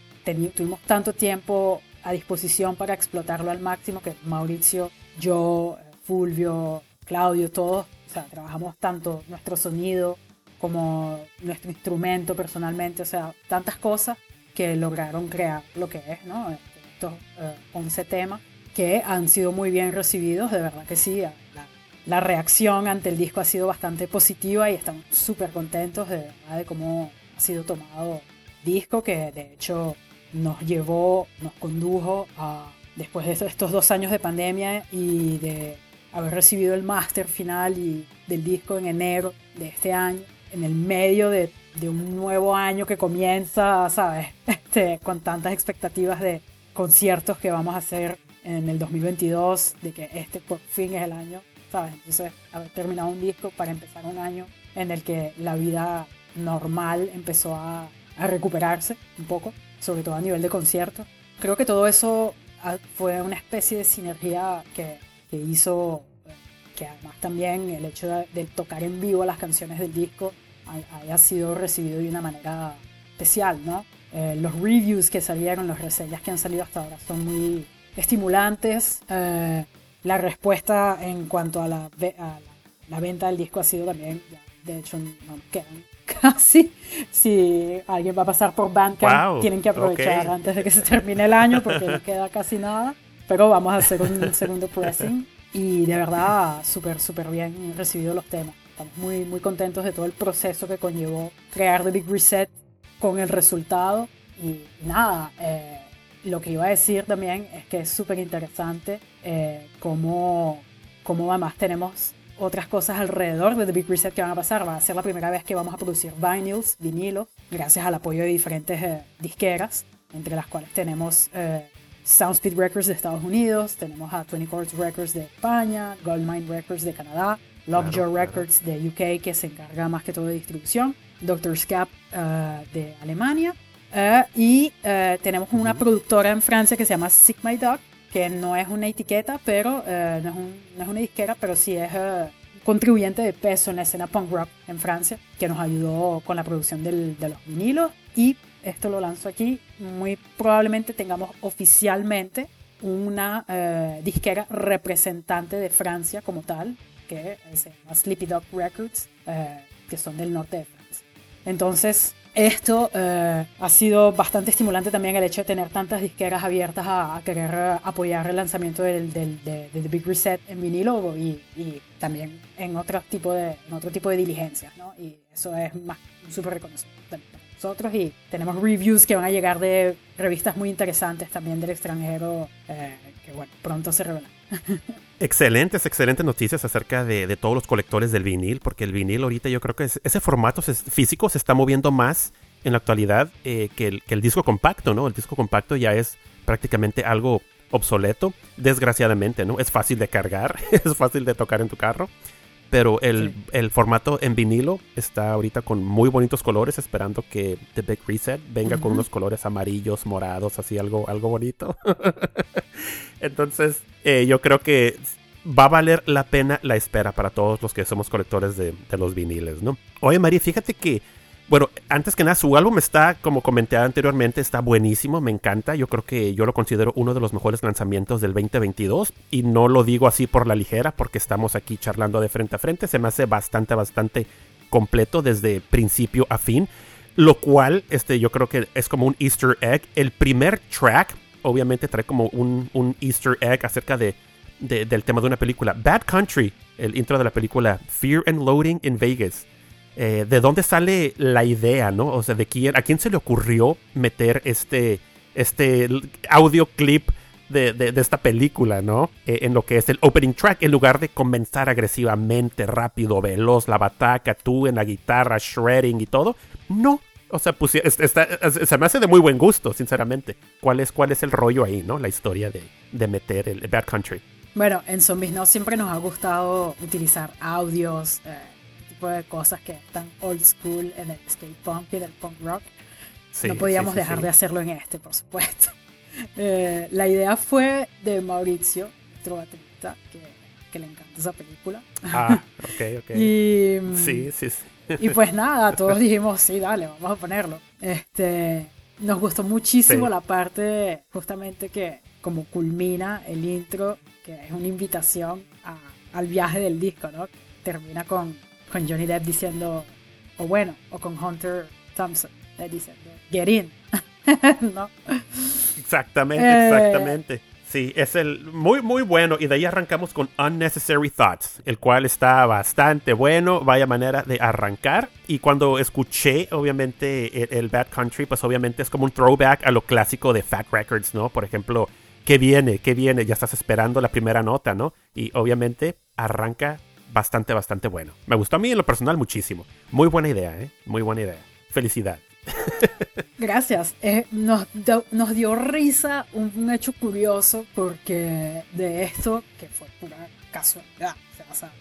tuvimos tanto tiempo a disposición para explotarlo al máximo que Mauricio, yo, Fulvio, Claudio, todos, o sea, trabajamos tanto nuestro sonido como nuestro instrumento personalmente, o sea, tantas cosas que lograron crear lo que es, ¿no? Estos eh, 11 temas que han sido muy bien recibidos, de verdad que sí. La, la reacción ante el disco ha sido bastante positiva y estamos súper contentos de, de cómo ha sido tomado el disco, que de hecho nos llevó, nos condujo a, después de estos dos años de pandemia y de haber recibido el máster final y del disco en enero de este año, en el medio de, de un nuevo año que comienza, ¿sabes? Este, con tantas expectativas de conciertos que vamos a hacer en el 2022, de que este por fin es el año, ¿sabes? Entonces, haber terminado un disco para empezar un año en el que la vida normal empezó a, a recuperarse un poco, sobre todo a nivel de conciertos. Creo que todo eso ah, fue una especie de sinergia que, que hizo eh, que además también el hecho de, de tocar en vivo las canciones del disco haya sido recibido de una manera especial, ¿no? Eh, los reviews que salieron, las reseñas que han salido hasta ahora son muy estimulantes. Eh, la respuesta en cuanto a la, ve- a la, la venta del disco ha sido también, ya, de hecho, no quedan casi. Si alguien va a pasar por Bandcamp, Wow, tienen que aprovechar ok. antes de que se termine el año porque no queda casi nada. Pero vamos a hacer un segundo pressing y de verdad súper, súper bien recibido los temas. Estamos muy, muy contentos de todo el proceso que conllevó crear The Big Reset con el resultado. Y nada, eh, lo que iba a decir también es que es súper interesante eh, cómo, cómo además tenemos otras cosas alrededor de The Big Reset que van a pasar. Va a ser la primera vez que vamos a producir vinyls, vinilos, gracias al apoyo de diferentes eh, disqueras, entre las cuales tenemos eh, Soundspeed Records de Estados Unidos, tenemos a 20 Chords Records de España, Goldmine Records de Canadá, Lockjaw Claro, claro. Records de UK, que se encarga más que todo de distribución, Dr. Scap eh, de Alemania, eh, y eh, tenemos una productora en Francia que se llama Sick My Dog, que no es una etiqueta, pero no, es un- no es una disquera, pero sí es contribuyente de peso en la escena punk rock en Francia, que nos ayudó con la producción del- de los vinilos. Y esto lo lanzo aquí, muy probablemente tengamos oficialmente una eh, disquera representante de Francia como tal, que se llama Sleepy Dog Records, eh, que son del norte de Francia. Entonces, esto eh, ha sido bastante estimulante también el hecho de tener tantas disqueras abiertas a, a querer eh, apoyar el lanzamiento del, del- de, de The Big Reset en vinilo y, y también en otro tipo de, en otro tipo de diligencias, ¿no? Y eso es más súper reconocimiento también para nosotros y tenemos reviews que van a llegar de revistas muy interesantes también del extranjero eh, que, bueno, pronto se revelan. Excelentes, excelentes noticias acerca de, de todos los colectores del vinil, porque el vinil ahorita yo creo que es- ese formato se- físico se está moviendo más en la actualidad eh, que, el, que el disco compacto, ¿no? El disco compacto ya es prácticamente algo obsoleto, desgraciadamente, ¿no? Es fácil de cargar, es fácil de tocar en tu carro, pero el, Sí. el formato en vinilo está ahorita con muy bonitos colores, esperando que The Big Reset venga con Ujú. unos colores amarillos, morados, así algo, algo bonito. Entonces, eh, yo creo que va a valer la pena la espera para todos los que somos colectores de, de los viniles, ¿no? Oye, María, fíjate que, bueno, antes que nada, su álbum está, como comenté anteriormente, está buenísimo, me encanta. Yo creo que yo lo considero uno de los mejores lanzamientos del 2022 y no lo digo así por la ligera porque estamos aquí charlando de frente a frente. Se me hace bastante, bastante completo desde principio a fin. Lo cual, este, yo creo que es como un Easter egg. El primer track, obviamente, trae como un, un Easter egg acerca de, de- del tema de una película. Bad Country, el intro de la película Fear and Loading in Vegas. Eh, ¿De dónde sale la idea, no? O sea, ¿de quién, a quién se le ocurrió meter este, este audio clip de, de- de esta película, ¿no? Eh, en lo que es el opening track, en lugar de comenzar agresivamente, rápido, veloz, la bataca, tú en la guitarra, shredding y todo. No. O sea, pusi- es- está- es- se me hace de muy buen gusto, sinceramente. ¿Cuál es, cuál es el rollo ahí, no? La historia de, de meter el Bad Country. Bueno, en Zombies No siempre nos ha gustado utilizar audios, eh, tipo de cosas que están old school en el skate punk y en el punk rock. Sí, no podíamos sí, sí, dejar de hacerlo en este, por supuesto. Eh, la idea fue de Mauricio, nuestro baterista, que, que le encanta esa película. Ah, ok, ok. Y, mm, Sí, sí, sí. Y pues nada, todos dijimos, sí, dale, vamos a ponerlo. Este, nos gustó muchísimo Sí. la parte justamente que como culmina el intro, que es una invitación a- al viaje del disco, ¿no? Termina con, con Johnny Depp diciendo, o bueno, o con Hunter Thompson diciendo, get in, ¿no? Exactamente, Eh. Sí, es el muy, muy bueno. Y de ahí arrancamos con Unnecessary Thoughts, el cual está bastante bueno. Vaya manera de arrancar. Y cuando escuché, obviamente, el, el Bad Country, pues obviamente es como un throwback a lo clásico de Fat Records, ¿no? Por ejemplo, ¿qué viene? ¿Qué viene? Ya estás esperando la primera nota, ¿no? Y obviamente arranca bastante, bastante bueno. Me gustó a mí en lo personal muchísimo. Muy buena idea, ¿eh? Muy buena idea. Felicidad. Gracias. Eh, nos, dio- nos dio risa un, un hecho curioso porque de esto, que fue pura casualidad, o sea,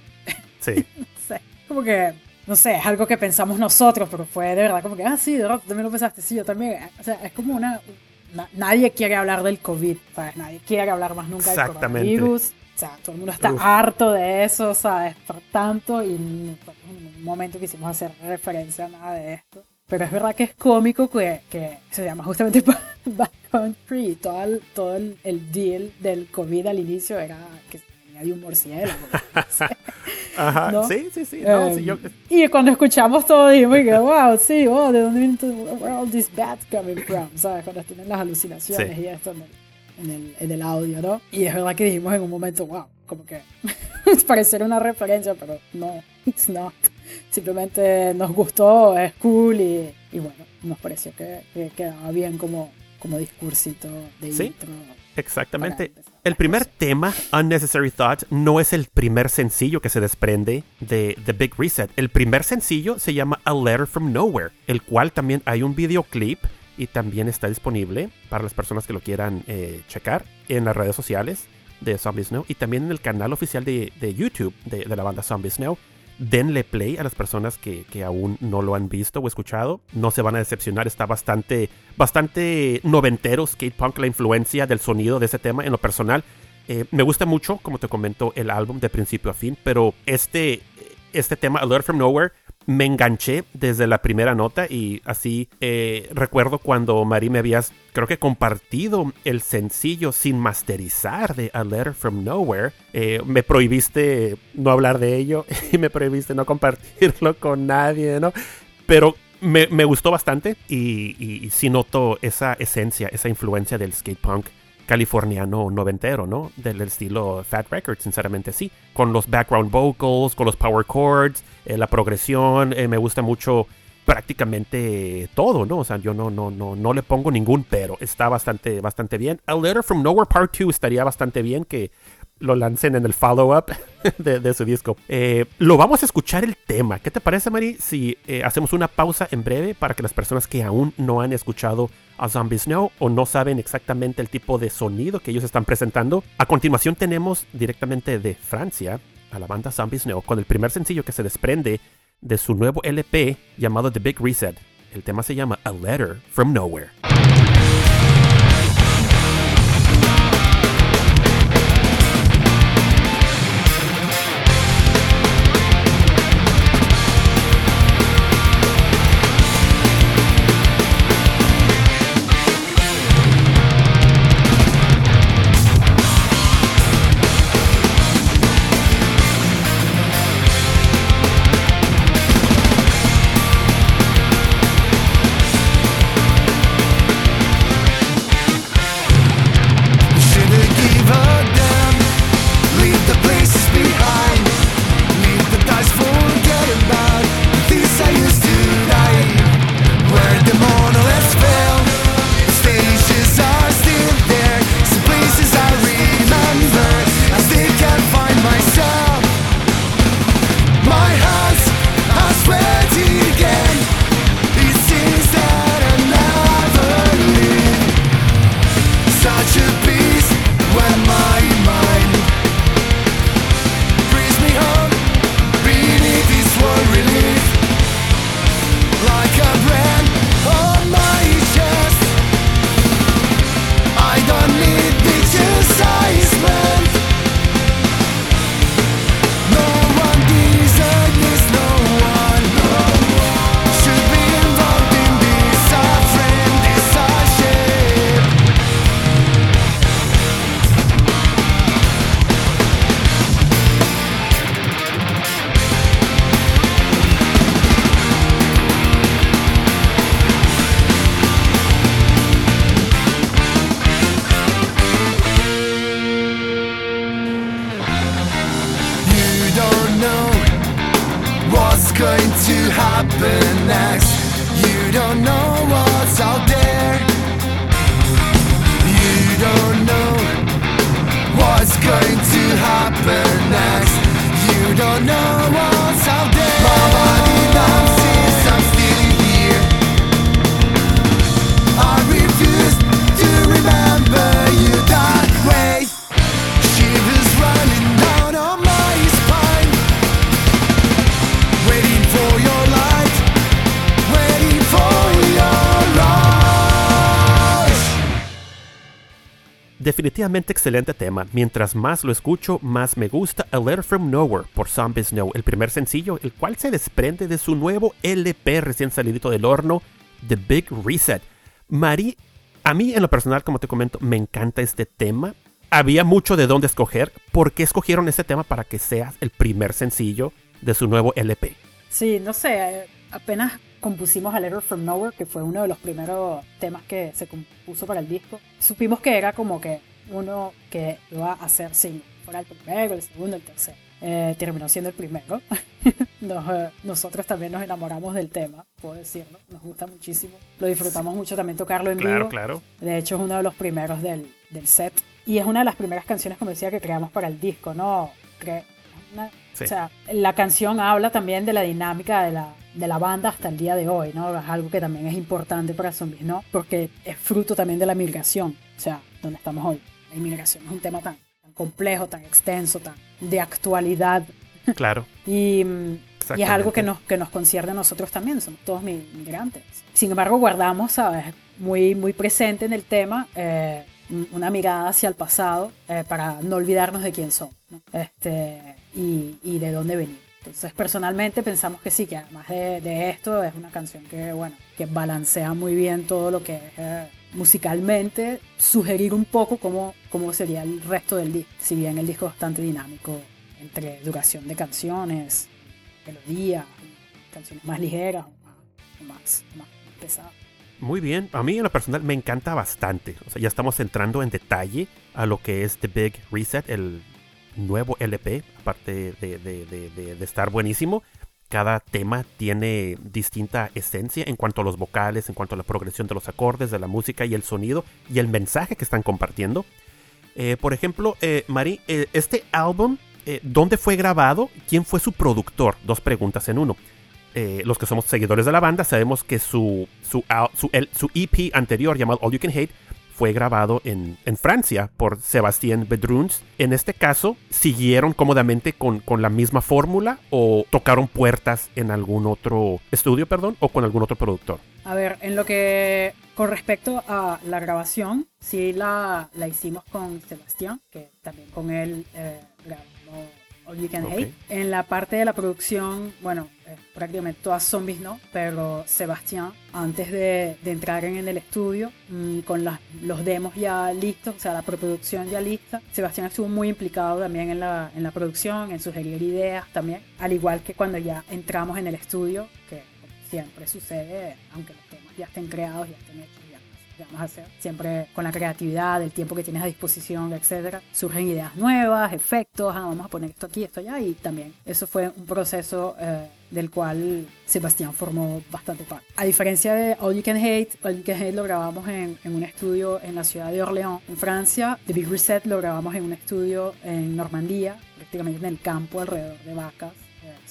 Sí. no sé, como que, no sé, es algo que pensamos nosotros, pero fue de verdad como que, ah, sí, de verdad, tú también lo pensaste, sí, yo también. O sea, es como una... na- nadie quiere hablar del COVID, ¿sabes? Nadie quiere hablar más nunca del coronavirus. O sea, todo el mundo está Uf. harto de eso, ¿sabes? Por tanto, y en un momento quisimos hacer referencia a nada de esto. Pero es verdad que es cómico que, que se llama justamente Backcountry. Todo, el, todo el, el deal del COVID al inicio era que venía de un murciélago. Ajá, ¿No? sí, sí, sí. no, Eh, sí, yo- Y cuando escuchamos todo, dijimos que, wow, sí, wow, ¿de dónde vienen todos- where all these bats coming from? ¿Sabes? Cuando tienen las alucinaciones Sí. y esto en el, en, el, en el audio, ¿no? Y es verdad que dijimos en un momento, wow, como que pareciera una referencia, pero no, it's not. Simplemente nos gustó, es cool y, y bueno, nos pareció que, que quedaba bien como, como discursito de Sí. intro. Exactamente. El primer tema, Unnecessary Thought, no es el primer sencillo que se desprende de The Big Reset. El primer sencillo se llama A Letter from Nowhere, el cual también hay un videoclip y también está disponible para las personas que lo quieran eh, checar en las redes sociales de Zombie Snow y también en el canal oficial de, de YouTube de, de la banda Zombie Snow. Denle play a las personas que, que aún no lo han visto o escuchado. No se van a decepcionar. Está bastante, bastante noventero skate punk la influencia del sonido de ese tema en lo personal. Eh, me gusta mucho, como te comento, el álbum de principio a fin, pero este, este tema, A Letter from Nowhere, me enganché desde la primera nota y así eh, recuerdo cuando Mari me habías, creo que compartido el sencillo sin masterizar de A Letter from Nowhere. Eh, me prohibiste no hablar de ello y me prohibiste no compartirlo con nadie, ¿no? Pero me, me gustó bastante y, y, y sí noto esa esencia, esa influencia del skate punk californiano noventero, ¿no? Del estilo Fat Records, sinceramente sí. Con los background vocals, con los power chords, eh, la progresión, eh, me gusta mucho prácticamente todo, ¿no? O sea, yo no, no, no, no le pongo ningún pero. Está bastante, bastante bien. A Letter from Nowhere Part 2 estaría bastante bien que lo lancen en el follow-up de, su disco. Eh, lo vamos a escuchar el tema. ¿Qué te parece, Mari, si eh, hacemos una pausa en breve para que las personas que aún no han escuchado a Zombie Snow o no saben exactamente el tipo de sonido que ellos están presentando? A continuación tenemos directamente de Francia a la banda Zombie Snow con el primer sencillo que se desprende de su nuevo LP llamado The Big Reset. El tema se llama A Letter from Nowhere. Excelente tema. Mientras más lo escucho, más me gusta A Letter from Nowhere por Zombie Snow, el primer sencillo, el cual se desprende de su nuevo LP recién salidito del horno, The Big Reset. Mari, a mí en lo personal, como te comento, me encanta este tema. Había mucho de dónde escoger. ¿Por qué escogieron este tema para que sea el primer sencillo de su nuevo LP? Sí, no sé, apenas compusimos A Letter from Nowhere, que fue uno de los primeros temas que se compuso para el disco. Supimos que era como que uno que iba a hacer sin fuera el primero, el segundo, el tercero. Eh, terminó siendo el primero. Nos, eh, nosotros también nos enamoramos del tema, puedo decirlo. Nos gusta muchísimo. Lo disfrutamos mucho también tocarlo en Claro, vivo. claro. De hecho, es uno de los primeros del, del set. Y es una de las primeras canciones, como decía, que creamos para el disco, ¿no? Cre- una- Sí. O sea, la canción habla también de la dinámica de la, de la banda hasta el día de hoy, ¿no? Es algo que también es importante para Zombies, ¿no? Porque es fruto también de la migración, o sea, donde estamos hoy. La inmigración es un tema tan, tan complejo, tan extenso, tan de actualidad. Claro. Y, y es algo que nos, que nos concierne a nosotros también, somos todos mi- migrantes. Sin embargo, guardamos, ¿sabes? Muy, muy presente en el tema eh, un- una mirada hacia el pasado eh, para no olvidarnos de quién somos ¿no? este, y, y de dónde venimos. Entonces, personalmente pensamos que sí, que además de, de esto es una canción que, bueno, que balancea muy bien todo lo que es eh, musicalmente, sugerir un poco cómo, cómo sería el resto del disco. Si bien el disco es bastante dinámico entre duración de canciones, melodía, canciones más ligeras o más, más, pesadas. Muy bien, a mí en lo personal me encanta bastante. O sea, ya estamos entrando en detalle a lo que es The Big Reset, el nuevo LP, aparte de- de- de- de estar buenísimo. Cada tema tiene distinta esencia en cuanto a los vocales, en cuanto a la progresión de los acordes, de la música y el sonido y el mensaje que están compartiendo. Eh, por ejemplo, eh, Mari, eh, este álbum, ¿dónde fue grabado? ¿Quién fue su productor? Dos preguntas en uno. Los que somos seguidores de la banda sabemos que su, su, su, EP anterior llamado All You Can Hate fue grabado en, en Francia por Sébastien Bedruns. En este caso, ¿siguieron cómodamente con, con la misma fórmula o tocaron puertas en algún otro estudio, perdón, o con algún otro productor? A ver, en lo que con respecto a la grabación, sí la, la hicimos con Sebastián, que también con él eh, grabamos All You Can Ok. Hate. En la parte de la producción, bueno, eh, prácticamente todas zombies no, pero Sebastián, antes de, de entrar en el estudio, mm, con las- los demos ya listos, o sea, la preproducción ya lista, Sebastián estuvo muy implicado también en la, en la producción, en sugerir ideas también, al igual que cuando ya entramos en el estudio, que siempre sucede, aunque los temas ya estén creados, ya estén hechos, vamos a hacer. Siempre con la creatividad, el tiempo que tienes a disposición, etcétera, surgen ideas nuevas, efectos, ah, vamos a poner esto aquí, esto allá, y también eso fue un proceso eh, del cual Sebastián formó bastante parte. A diferencia de All You Can Hate, All You Can Hate lo grabamos en, en un estudio en la ciudad de Orléans, en Francia. The Big Reset lo grabamos en un estudio en Normandía, prácticamente en el campo alrededor de Vacas.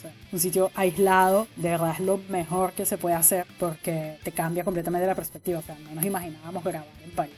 Sea, un sitio aislado, de verdad es lo mejor que se puede hacer porque te cambia completamente la perspectiva. O sea, no nos imaginábamos grabar en París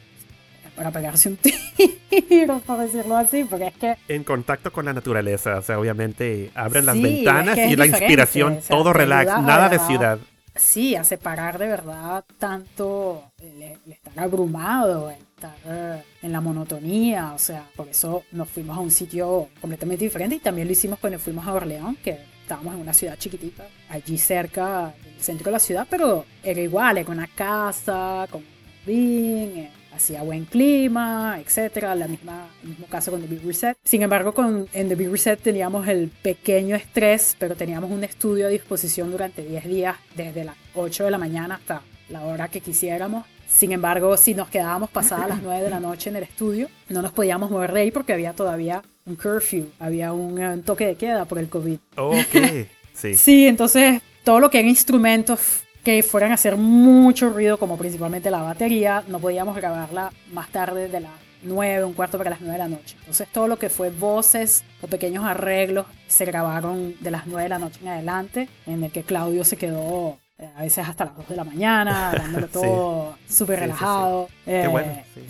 para pegarse un tiro, por decirlo así, porque es que En contacto con la naturaleza, o sea, obviamente abren las Sí, ventanas es que y la inspiración, o sea, todo relax, nada de ciudad. sí, a separar de verdad tanto el, el estar abrumado, el estar eh, en la monotonía, o sea, por eso nos fuimos a un sitio completamente diferente y también lo hicimos cuando fuimos a Orleans, que estábamos en una ciudad chiquitita, allí cerca del centro de la ciudad, pero era igual, era una casa, con jardín, eh, hacía buen clima, etcétera, la misma, el mismo caso con The Big Reset. Sin embargo, con, en The Big Reset teníamos el pequeño estrés, pero teníamos un estudio a disposición durante 10 días, desde las 8 de la mañana hasta la hora que quisiéramos. Sin embargo, si nos quedábamos pasadas las 9 de la noche en el estudio, no nos podíamos mover de ahí porque había todavía un curfew, había un, eh, toque de queda por el COVID. Ok, sí. Sí, entonces todo lo que eran instrumentos que fueran a hacer mucho ruido, como principalmente la batería, no podíamos grabarla más tarde de las 9, un cuarto para las 9 de la noche. Entonces todo lo que fue voces o pequeños arreglos se grabaron de las 9 de la noche en adelante, en el que Claudio se quedó eh, a veces hasta las 2 de la mañana, dándolo Sí. todo súper Sí, sí, relajado. Qué Eh, bueno, sí.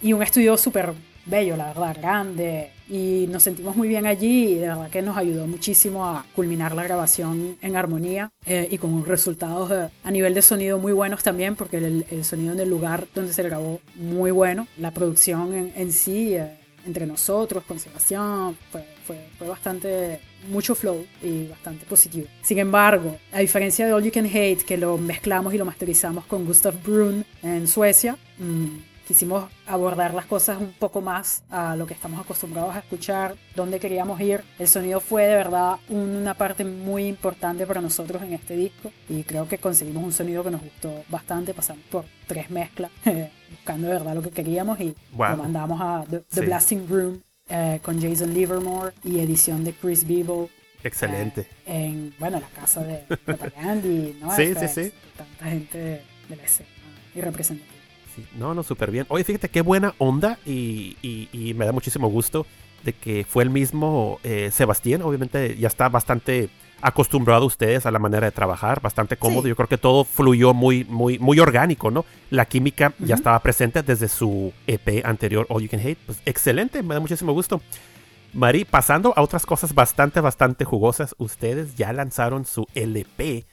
y, y un estudio súper bello, la verdad, grande. Y nos sentimos muy bien allí y de verdad que nos ayudó muchísimo a culminar la grabación en armonía eh, y con resultados eh, a nivel de sonido muy buenos también, porque el, el sonido en el lugar donde se grabó muy bueno. La producción en, en sí, eh, entre nosotros, con Sebastián, fue, fue, fue bastante mucho flow y bastante positivo. Sin embargo, a diferencia de All You Can Hate, que lo mezclamos y lo masterizamos con Gustav Brun en Suecia, mmm, quisimos abordar las cosas un poco más a lo que estamos acostumbrados a escuchar, dónde queríamos ir. El sonido fue de verdad una parte muy importante para nosotros en este disco y creo que conseguimos un sonido que nos gustó bastante. Pasamos por tres mezclas buscando de verdad lo que queríamos y Wow. lo mandamos a The, The Sí. Blasting Room eh, con Jason Livermore y edición de Chris Beeble. Excelente. eh, en, bueno, la casa de Propagandi, ¿no? Sí, Esta- sí, sí. Tanta gente de la escena y representativa. Sí, no, no, súper bien. Oye, fíjate qué buena onda y, y- y me da muchísimo gusto de que fue el mismo eh, Sebastián. Obviamente ya está bastante acostumbrado ustedes a la manera de trabajar, bastante cómodo. Sí. Yo creo que todo fluyó muy, muy, muy orgánico, ¿no? La química ya estaba presente desde su EP anterior, All You Can Hate. Pues excelente, me da muchísimo gusto. Mari, pasando a otras cosas bastante, bastante jugosas, ustedes ya lanzaron su LP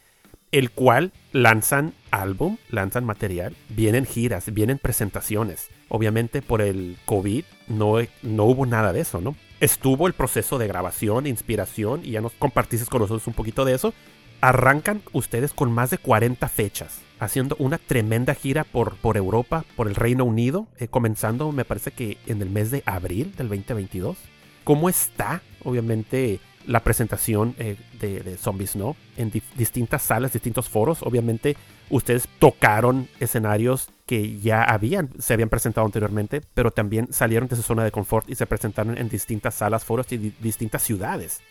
el cual lanzan álbum, lanzan material, vienen giras, vienen presentaciones. Obviamente por el COVID no, no hubo nada de eso, ¿no? Estuvo el proceso de grabación, inspiración, y ya nos compartiste con nosotros un poquito de eso. Arrancan ustedes con más de 40 fechas, haciendo una tremenda gira por, por Europa, por el Reino Unido, eh, comenzando me parece que en el mes de abril del 2022. ¿Cómo está, obviamente, la presentación eh, de, Zombies No en di- distintas salas, distintos foros? Obviamente, ustedes tocaron escenarios que ya habían, se habían presentado anteriormente, pero también salieron de su zona de confort y se presentaron en distintas salas, foros y di- distintas ciudades.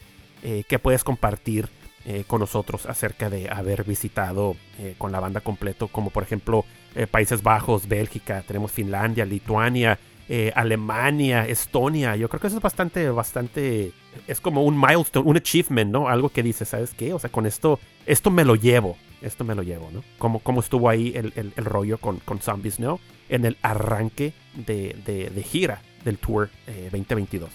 Eh, ¿Qué puedes compartir eh, con nosotros acerca de haber visitado eh, con la banda completo, como por ejemplo Países Bajos, Bélgica, tenemos Finlandia, Lituania, eh, Alemania, Estonia. Yo creo que eso es bastante, bastante, es como un milestone, un achievement, ¿no? Algo que dice, ¿sabes qué? O sea, con esto, esto me lo llevo, esto me lo llevo, ¿no? Como, como estuvo ahí el, el- rollo con, con Zombies, ¿no? En el arranque de, de- gira del tour eh, 2022.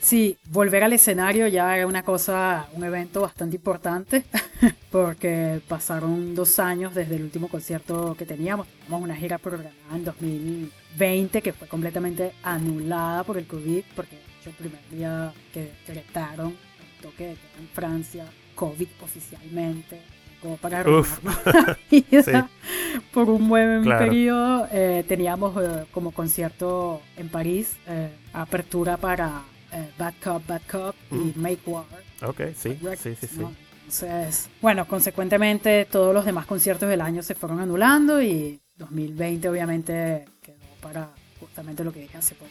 Sí, volver al escenario ya era una cosa, un evento bastante importante, porque pasaron dos años desde el último concierto que teníamos. Teníamos una gira programada en 2020 que fue completamente anulada por el COVID, porque el primer día que decretaron el toque de queda en Francia, COVID oficialmente, como para vida por un buen Claro. periodo. Eh, teníamos eh, como concierto en París, eh, apertura para eh, Bad Cop, Bad Cop y Mm. Make War. Ok, sí, Records, sí, sí, sí. ¿no? Entonces, bueno, consecuentemente todos los demás conciertos del año se fueron anulando y 2020 obviamente para justamente lo que hace poco,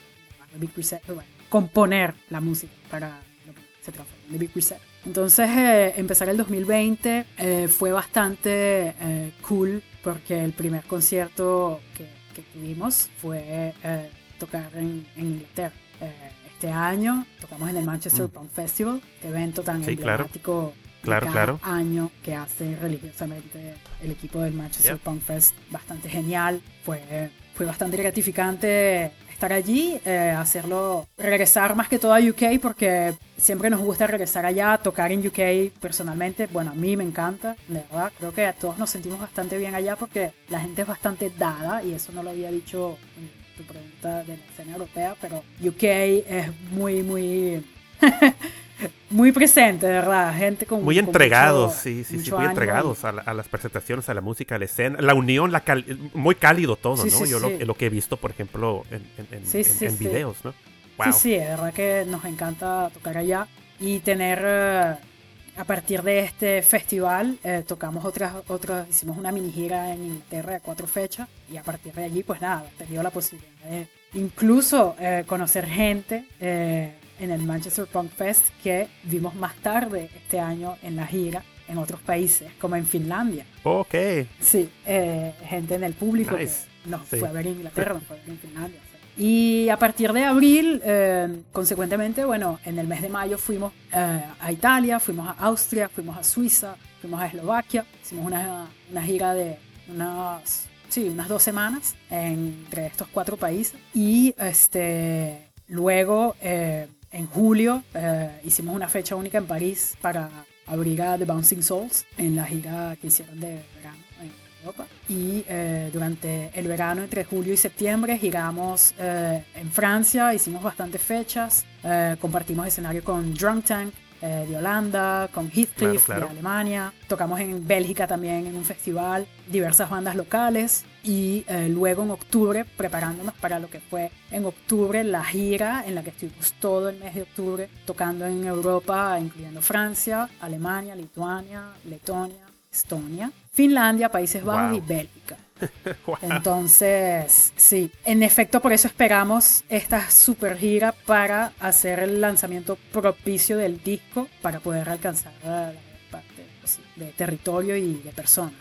el Big Reset, bueno, componer la música para lo que se transformó en The Big Reset. Entonces, eh, empezar el 2020 eh, fue bastante eh, cool porque el primer concierto que, que tuvimos fue eh, tocar en, en Inglaterra. Eh, este año tocamos en el Manchester Mm. Punk Festival, este evento tan Sí, emblemático Claro, cada claro. año que hace religiosamente el equipo del Manchester. Punk Fest. Bastante genial. Fue, fue bastante gratificante estar allí, eh, hacerlo, regresar más que todo a UK porque siempre nos gusta regresar allá, tocar en UK personalmente. Bueno, a mí me encanta, de verdad. Creo que a todos nos sentimos bastante bien allá porque la gente es bastante dada y eso no lo había dicho en tu pregunta de la escena europea, pero UK es muy, muy... muy presente, de verdad, gente con Muy con entregados, mucho- sí, sí, sí, muy ánimo entregados a, la- a las presentaciones, a la música, a la escena, la unión, la cal- muy cálido todo, Sí, ¿no? sí, Yo Lo, sí. lo que he visto, por ejemplo, en, en- en- Sí, en- sí, en sí. videos, ¿no? Wow. Sí, sí, de verdad que nos encanta tocar allá y tener eh, a partir de este festival eh, tocamos otras otras hicimos una mini gira en Inglaterra de cuatro fechas y a partir de allí pues nada he tenido la posibilidad de incluso eh, conocer gente eh, en el Manchester Punk Fest que vimos más tarde este año en la gira en otros países como en Finlandia Ok. Sí, eh, gente en el público Nice. que nos Sí. fue a ver en Inglaterra, nos fue a ver en Finlandia. Y a partir de abril, eh, consecuentemente, bueno, en el mes de mayo fuimos eh, a Italia, fuimos a Austria, fuimos a Suiza, fuimos a Eslovaquia, hicimos una, una gira de unas, sí, unas dos semanas entre estos cuatro países. Y este, luego, eh, en julio, eh, hicimos una fecha única en París para abrir a The Bouncing Souls en la gira que hicieron de verano en Europa. Y eh, durante el verano, entre julio y septiembre, giramos eh, en Francia, hicimos bastantes fechas, compartimos escenario con Drunk Tank, de Holanda, con Heathcliff Claro, claro. de Alemania. Tocamos en Bélgica también en un festival, diversas bandas locales. Y eh, luego en octubre, preparándonos para lo que fue en octubre la gira en la que estuvimos todo el mes de octubre tocando en Europa, incluyendo Francia, Alemania, Lituania, Letonia, Estonia, Finlandia, Países Bajos Wow. y Bélgica. Wow. Entonces, sí, en efecto por eso esperamos esta super gira para hacer el lanzamiento propicio del disco para poder alcanzar a la parte pues, de territorio y de personas.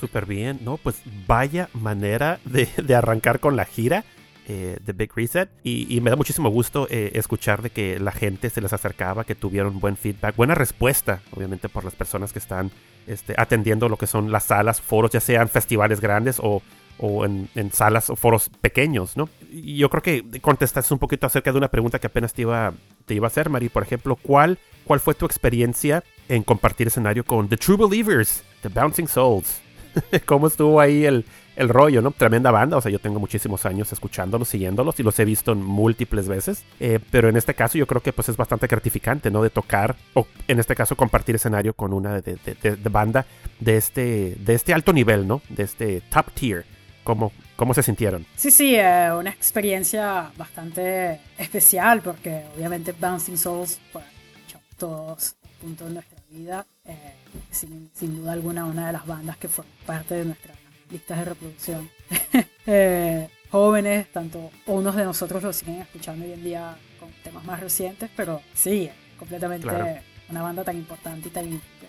Súper bien, ¿no? Pues vaya manera de, de arrancar con la gira eh, de Big Reset. Y, y me da muchísimo gusto eh, escuchar de que la gente se les acercaba, que tuvieron buen feedback, buena respuesta, obviamente, por las personas que están este, atendiendo lo que son las salas, foros, ya sean festivales grandes o, o en, en salas o foros pequeños, ¿no? Y yo creo que contestaste un poquito acerca de una pregunta que apenas te iba, te iba a hacer, Mari. Por ejemplo, ¿cuál, ¿cuál fue tu experiencia en compartir escenario con The True Believers, The Bouncing Souls? cómo estuvo ahí el, el rollo, ¿no? Tremenda banda, o sea, yo tengo muchísimos años escuchándolos, siguiéndolos y los he visto en múltiples veces, eh, pero en este caso yo creo que pues es bastante gratificante, ¿no? De tocar, o en este caso compartir escenario con una de, de- de- de banda de este, de este alto nivel, ¿no? De este top tier. ¿Cómo, cómo se sintieron? Sí, sí, eh, una experiencia bastante especial porque obviamente Bouncing Souls, pues, escuchamos todos puntos de nuestra vida, eh, sin, sin duda alguna una de las bandas que forman parte de nuestras listas de reproducción. Eh, jóvenes, tanto unos de nosotros lo siguen escuchando hoy en día con temas más recientes, pero sí, completamente Claro. una banda tan importante y tan influyente.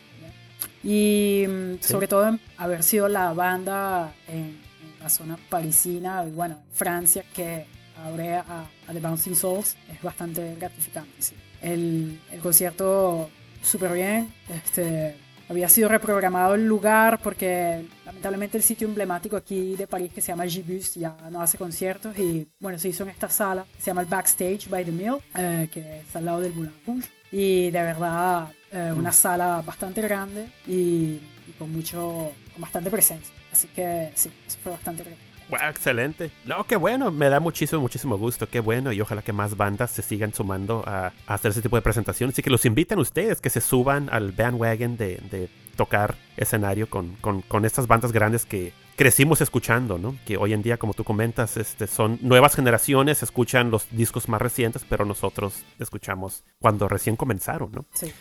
Y mm, Sí. sobre todo en haber sido la banda en, en la zona parisina y bueno, en Francia que abre a, a The Bouncing Souls es bastante gratificante. sí. El, el concierto súper bien, este, había sido reprogramado el lugar porque lamentablemente el sitio emblemático aquí de París que se llama Gibus ya no hace conciertos y bueno, se hizo en esta sala se llama el Backstage by the Mill, eh, que está al lado del Moulin Rouge y de verdad eh, una sala bastante grande y, y con mucho, con bastante presencia. Así que sí, eso fue bastante grande. Wow, excelente. No, qué bueno. Me da muchísimo, muchísimo gusto. Qué bueno. Y ojalá que más bandas se sigan sumando a, hacer ese tipo de presentaciones. Y que los inviten ustedes, que se suban al bandwagon de, de tocar escenario con, con, con estas bandas grandes que crecimos escuchando, ¿no? Que hoy en día, como tú comentas, este, son nuevas generaciones, escuchan los discos más recientes, pero nosotros escuchamos cuando recién comenzaron, ¿no? Sí.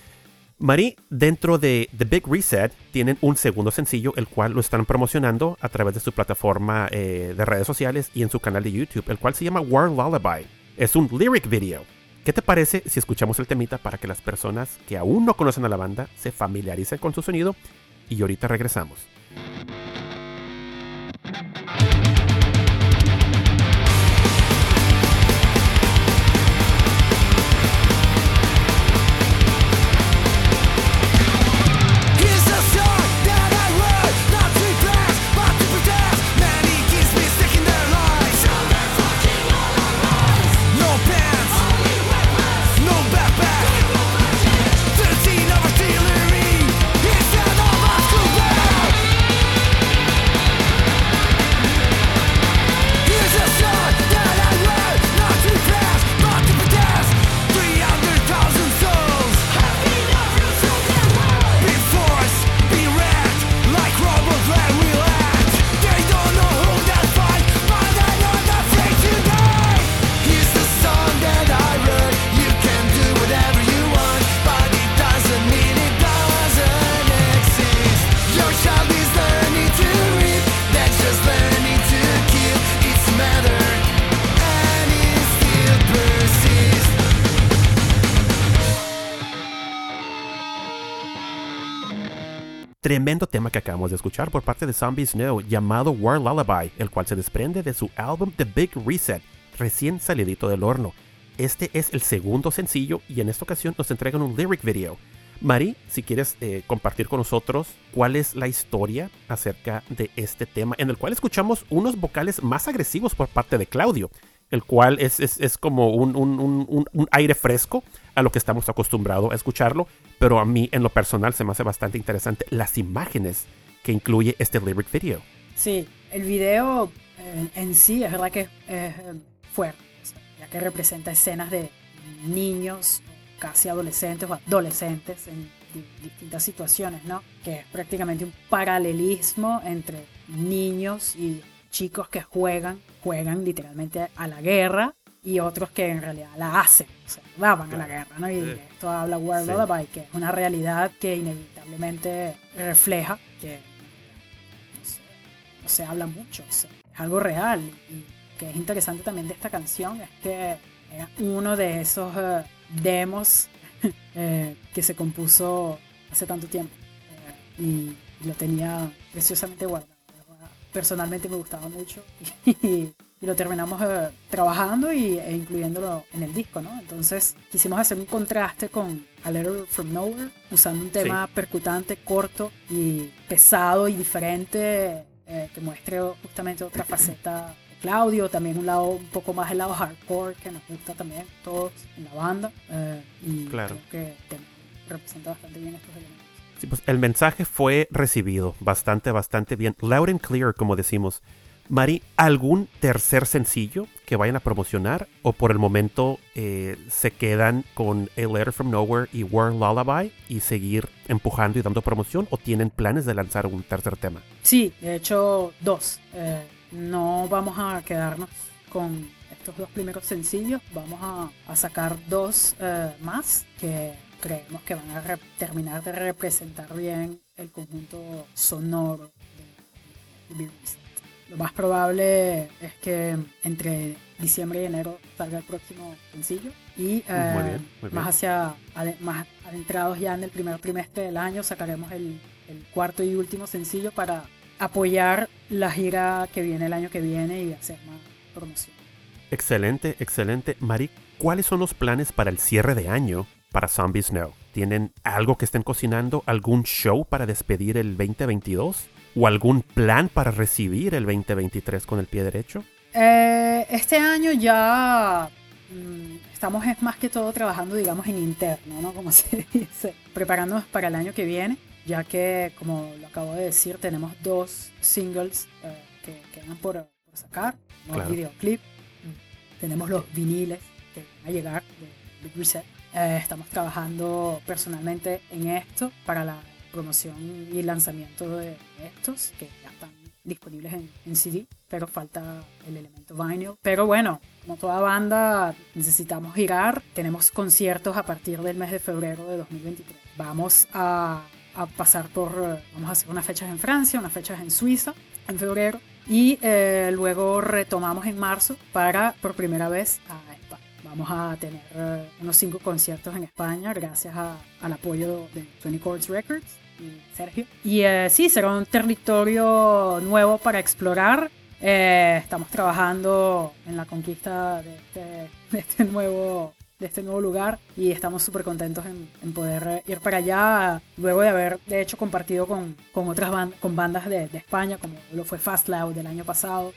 Mari, dentro de The Big Reset tienen un segundo sencillo, el cual lo están promocionando a través de su plataforma eh, de redes sociales y en su canal de YouTube, el cual se llama War Lullaby. Es un lyric video. ¿Qué te parece si escuchamos el temita para que las personas que aún no conocen a la banda se familiaricen con su sonido? Y ahorita regresamos. Tremendo tema que acabamos de escuchar por parte de Zombie Snow llamado War Lullaby, el cual se desprende de su álbum The Big Reset, recién salidito del horno. Este es el segundo sencillo y en esta ocasión nos entregan un lyric video. Mari, si quieres eh, compartir con nosotros cuál es la historia acerca de este tema, en el cual escuchamos unos vocales más agresivos por parte de Claudio. El cual es, es, es como un, un, un, un, aire fresco a lo que estamos acostumbrados a escucharlo, pero a mí en lo personal se me hace bastante interesante las imágenes que incluye este lyric video. Sí, el video eh, en sí es verdad que es eh, fuerte, ya que representa escenas de niños, casi adolescentes o adolescentes en di- distintas situaciones, ¿no? Que es prácticamente un paralelismo entre niños y chicos que juegan, juegan literalmente a la guerra y otros que en realidad la hacen, o sea, daban a la guerra, ¿no? Y de esto habla World Sí. Lullaby, que es una realidad que inevitablemente refleja que no se, no se habla mucho, o sea, es algo real. Y que es interesante también de esta canción es que era uno de esos eh, demos eh, que se compuso hace tanto tiempo eh, y lo tenía preciosamente guardado. Personalmente me gustaba mucho y, y lo terminamos eh, trabajando y, e incluyéndolo en el disco, ¿no? Entonces quisimos hacer un contraste con A Letter From Nowhere, usando un tema percutante, corto y pesado y diferente eh, que muestre justamente otra faceta de Claudio, también un lado un poco más el lado hardcore que nos gusta también todos en la banda eh, y Claro. creo que representa bastante bien estos elementos. Pues el mensaje fue recibido bastante, bastante bien. Loud and clear, como decimos. Mari, ¿algún tercer sencillo que vayan a promocionar? ¿O por el momento eh, se quedan con A Letter from Nowhere y War Lullaby y seguir empujando y dando promoción? ¿O tienen planes de lanzar un tercer tema? Sí, de hecho, dos. Eh, no vamos a quedarnos con estos dos primeros sencillos. Vamos a, a sacar dos eh, más que creemos que van a re- terminar de representar bien el conjunto sonoro de, Recent. Lo más probable es que entre diciembre y enero salga el próximo sencillo y eh, Muy bien, muy bien. más hacia más adentrados ya en el primer trimestre del año sacaremos el, el cuarto y último sencillo para apoyar la gira que viene el año que viene y hacer más promoción. Excelente, excelente. Mari, ¿cuáles son los planes para el cierre de año para Zombie Snow? ¿Tienen algo que estén cocinando? ¿Algún show para despedir el 2022? ¿O algún plan para recibir el 2023 con el pie derecho? Eh, este año ya mm, estamos es más que todo trabajando, digamos, en interno, ¿no? Como se dice, preparándonos para el año que viene, ya que, como lo acabo de decir, tenemos dos singles eh, que quedan por, por sacar, un Claro. videoclip, mm, tenemos los viniles que van a llegar de Big Reset. Eh, estamos trabajando personalmente en esto para la promoción y lanzamiento de estos que ya están disponibles en, en CD, pero falta el elemento vinyl. Pero bueno, como toda banda, necesitamos girar. Tenemos conciertos a partir del mes de febrero de 2023. Vamos a, a pasar por, vamos a hacer unas fechas en Francia, unas fechas en Suiza en febrero y eh, luego retomamos en marzo para por primera vez a. Vamos a tener eh, unos cinco conciertos en España gracias a- al apoyo de 20 Chords Records y Sergio. Y eh, sí, será un territorio nuevo para explorar. Eh, estamos trabajando en la conquista de este, de este nuevo de este nuevo lugar y estamos súper contentos en, en poder ir para allá luego de haber de hecho compartido con, con otras ban- con bandas de, de España como lo fue Fast Loud del año pasado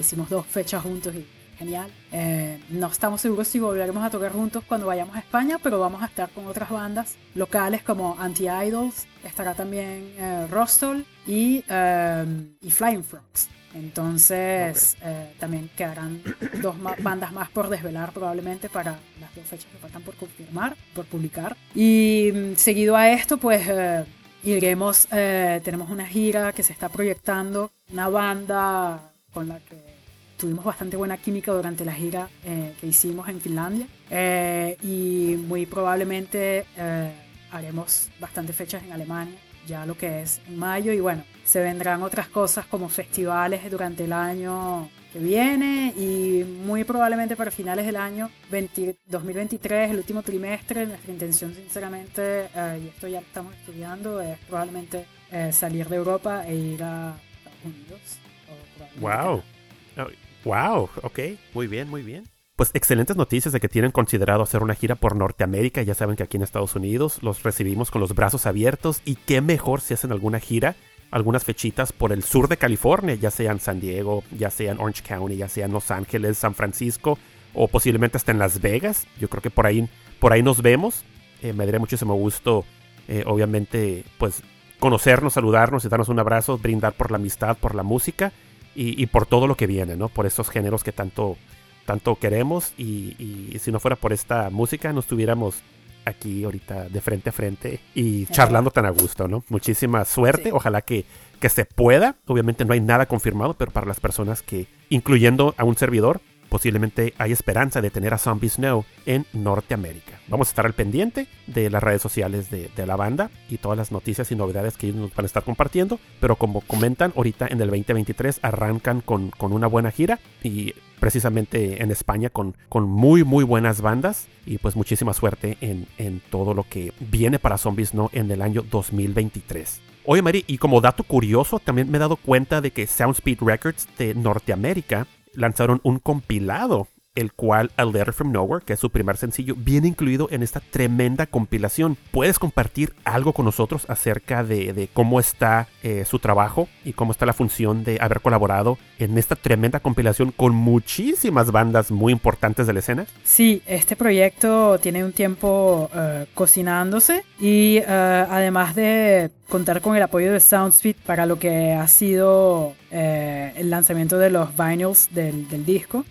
hicimos dos fechas juntos y genial. Eh, no estamos seguros si volveremos a tocar juntos cuando vayamos a España pero vamos a estar con otras bandas locales como Anti-Idols estará también eh, Rostol y, eh, y Flying Frogs. Entonces, eh, también quedarán dos ma- bandas más por desvelar probablemente para las dos fechas que faltan por confirmar, por publicar. Y mm, seguido a esto, pues eh, iremos, eh, tenemos una gira que se está proyectando, una banda con la que tuvimos bastante buena química durante la gira eh, que hicimos en Finlandia Eh, y muy probablemente eh, haremos bastantes fechas en Alemania ya lo que es en mayo y bueno se vendrán otras cosas como festivales durante el año que viene y muy probablemente para finales del año 20 2023 el último trimestre nuestra intención sinceramente eh, y esto ya estamos estudiando es probablemente eh, salir de Europa e ir a Estados Unidos o Wow. Wow, ok, muy bien, muy bien. Pues excelentes noticias de que tienen considerado hacer una gira por Norteamérica. Ya saben que aquí en Estados Unidos los recibimos con los brazos abiertos y qué mejor si hacen alguna gira algunas fechitas por el sur de California, ya sea en San Diego, ya sea en Orange County, ya sea en Los Ángeles, San Francisco o posiblemente hasta en Las Vegas. Yo creo que por ahí, por ahí nos vemos. Eh, me daría muchísimo gusto, eh, obviamente, pues conocernos, saludarnos y darnos un abrazo, brindar por la amistad, por la música y, por todo lo que viene, ¿no? Por esos géneros que tanto, tanto queremos y, si no fuera por esta música no estuviéramos aquí ahorita de frente a frente y charlando tan a gusto, ¿no? Muchísima suerte, ojalá que, que se pueda. Obviamente no hay nada confirmado, pero para las personas que, incluyendo a un servidor, posiblemente hay esperanza de tener a Zombie Snow en Norteamérica. Vamos a estar al pendiente de las redes sociales de, la banda y todas las noticias y novedades que ellos nos van a estar compartiendo. Pero como comentan, ahorita en el 2023 arrancan con, una buena gira y precisamente en España con, muy muy buenas bandas y pues muchísima suerte en, todo lo que viene para Zombie Snow en el año 2023. Oye, Mari, y como dato curioso, también me he dado cuenta de que Soundspeed Records de Norteamérica lanzaron un compilado el cual A Letter from Nowhere, que es su primer sencillo, viene incluido en esta tremenda compilación. ¿Puedes compartir algo con nosotros acerca de, cómo está eh, su trabajo y cómo está la función de haber colaborado en esta tremenda compilación con muchísimas bandas muy importantes de la escena? Sí, este proyecto tiene un tiempo eh, cocinándose y eh, además de contar con el apoyo de Soundspeed para lo que ha sido el lanzamiento de los vinyls del, del disco,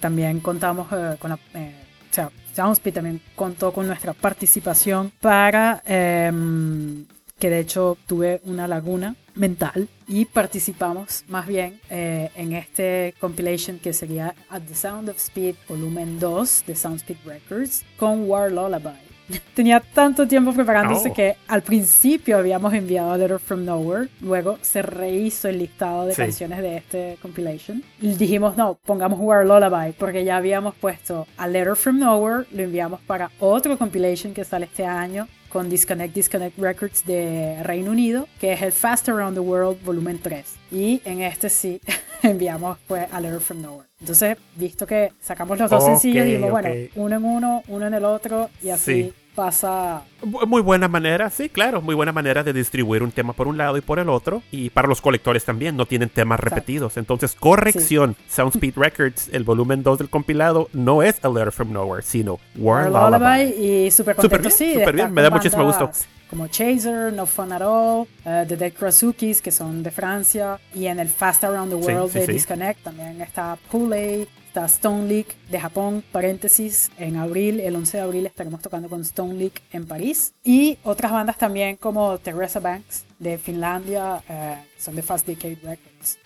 también contamos eh, con la... Eh, o sea, Soundspeed también contó con nuestra participación para em, que de hecho tuve una laguna mental y participamos más bien eh, en este compilation que sería At the Sound of Speed volumen 2 de Soundspeed Records con War Lullaby. Tenía tanto tiempo preparándose oh. que al principio habíamos enviado a Letter from Nowhere, luego se rehizo el listado de canciones de este compilation. Y dijimos, no, pongamos War Lullaby, porque ya habíamos puesto a Letter from Nowhere, lo enviamos para otro compilation que sale este año con Disconnect Disconnect Records de Reino Unido, que es el Fast Around the World volumen 3. Y en este sí enviamos pues a Letter from Nowhere. Entonces, visto que sacamos los dos sencillos, dijimos, bueno, uno en uno, uno en el otro, y así pasa. Muy buena manera, sí, claro, muy buena manera de distribuir un tema por un lado y por el otro. Y para los colectores también, no tienen temas repetidos. Entonces, corrección, Soundspeed Records, el volumen 2 del compilado, no es A Letter from Nowhere, sino War Lullaby. Y súper contento, sí. Súper bien, me da muchísimo gusto como Chaser, No Fun at All, uh, The Dead Krasukis, que son de Francia, y en el Fast Around the World de Disconnect también está Puley, está Stone Leak de Japón, paréntesis, en abril, el 11 de abril estaremos tocando con Stone Leak en París, y otras bandas también como Teresa Banks de Finlandia, uh, son de Fast Decade Records.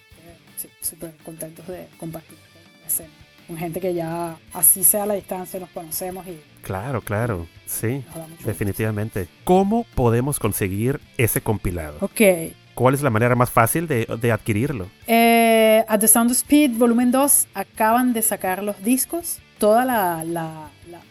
sí, súper contentos de compartir con gente que ya así sea a la distancia nos conocemos y Claro, claro. Sí, definitivamente. ¿Cómo podemos conseguir ese compilado? Ok. ¿Cuál es la manera más fácil de, de adquirirlo? Eh, At the Sound of Speed Volumen 2 acaban de sacar los discos. Toda la, la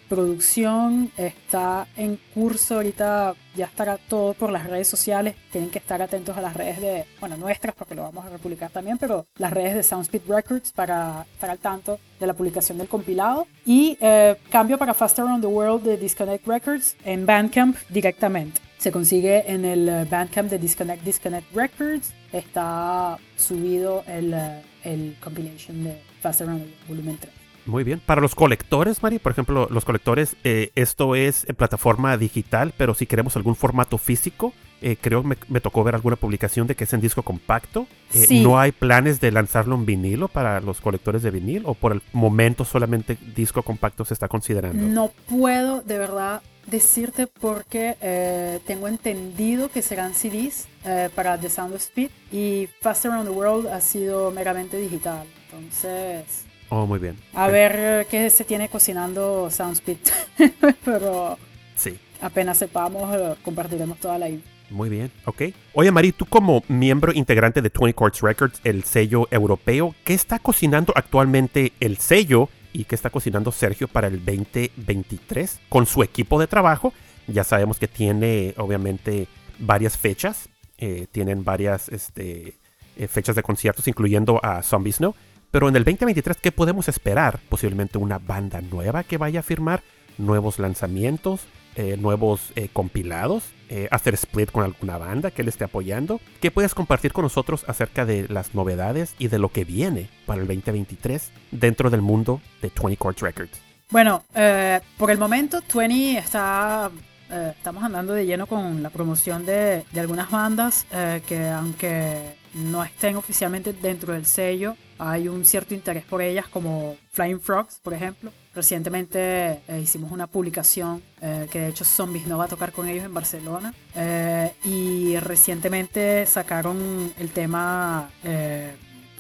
producción está en curso ahorita, ya estará todo por las redes sociales, tienen que estar atentos a las redes de, bueno, nuestras porque lo vamos a republicar también, pero las redes de Soundspeed Records para estar al tanto de la publicación del compilado y eh, cambio para Faster Around the World de Disconnect Records en Bandcamp directamente. Se consigue en el eh, Bandcamp de Disconnect Disconnect Records. Está subido el, eh, el compilation de Faster World Volumen 3. Muy bien. Para los colectores, Mari, por ejemplo, los colectores, eh, esto es en plataforma digital, pero si queremos algún formato físico, eh, creo que me, tocó ver alguna publicación de que es en disco compacto. Eh, ¿No hay planes de lanzarlo en vinilo para los colectores de vinil o por el momento solamente disco compacto se está considerando? No puedo de verdad decirte porque tengo entendido que serán CDs para The Sound of Speed y Faster Around the World ha sido meramente digital. Entonces Oh, muy bien. A ver eh, qué se tiene cocinando Soundspeed. Pero sí. apenas sepamos, eh, compartiremos toda la Muy bien, ok. Oye, Mari, tú como miembro integrante de 20 Courts Records, el sello europeo, ¿qué está cocinando actualmente el sello y qué está cocinando Sergio para el 2023 con su equipo de trabajo? Ya sabemos que tiene, obviamente, varias fechas. Eh, tienen varias este, fechas de conciertos, incluyendo a Zombie Snow. Pero en el 2023, ¿qué podemos esperar? Posiblemente una banda nueva que vaya a firmar, nuevos lanzamientos, eh, nuevos eh, compilados, eh, hacer split con alguna banda que le esté apoyando. ¿Qué puedes compartir con nosotros acerca de las novedades y de lo que viene para el 2023 dentro del mundo de 20 Chords Records? Bueno, eh, por el momento 20 está... eh, estamos andando de lleno con la promoción de, de algunas bandas eh, que aunque no estén oficialmente dentro del sello, hay un cierto interés por ellas como Flying Frogs, por ejemplo. Recientemente eh, hicimos una publicación eh, que de hecho Zombies no va a tocar con ellos en Barcelona. Eh, y recientemente sacaron el tema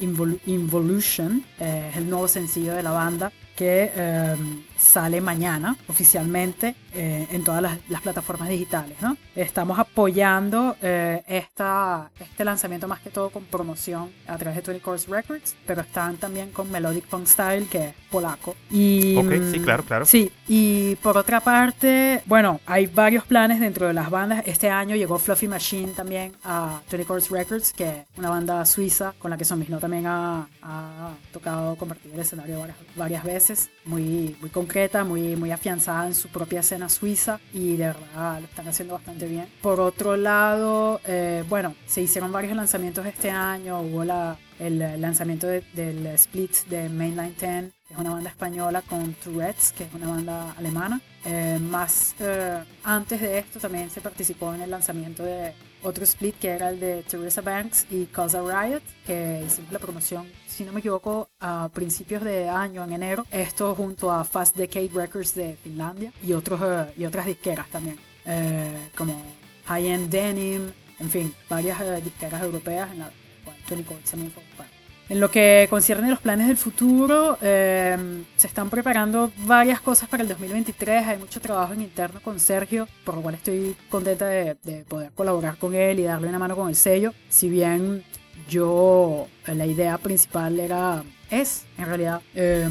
Invol- Involution, es el nuevo sencillo de la banda que eh, sale mañana oficialmente eh, en todas las, las plataformas digitales. ¿no? Estamos apoyando eh, esta, este lanzamiento más que todo con promoción a través de 20 Course Records, pero están también con Melodic Punk Style, que es polaco. Y, Ok, sí, mm, claro, claro. Sí, y por otra parte, bueno, hay varios planes dentro de las bandas. Este año llegó Fluffy Machine también a 20 Course Records, que es una banda suiza con la que Zombies No también ha, ha tocado compartir el escenario varias, veces. Muy, muy concreta, muy, muy afianzada en su propia escena suiza y de verdad lo están haciendo bastante bien. Por otro lado, eh, bueno, se hicieron varios lanzamientos este año. Hubo la, el lanzamiento de- del split de Mainline 10 que es una banda española con Tourette's, que es una banda alemana. Eh, más eh, antes de esto también se participó en el lanzamiento de otro split que era el de Teresa Banks y Causa Riot, que hicimos la promoción, si no me equivoco, a principios de año, en enero. Esto junto a Fast Decade Records de Finlandia y, otros, eh, y otras disqueras también, eh, como High End Denim, en fin, varias eh, disqueras europeas en la cual Tony Coates también fue. En lo que concierne a los planes del futuro, eh, se están preparando varias cosas para el 2023. Hay mucho trabajo en interno con Sergio, por lo cual estoy contenta de, de poder colaborar con él y darle una mano con el sello. Si bien yo, eh, la idea principal era, es en realidad, eh,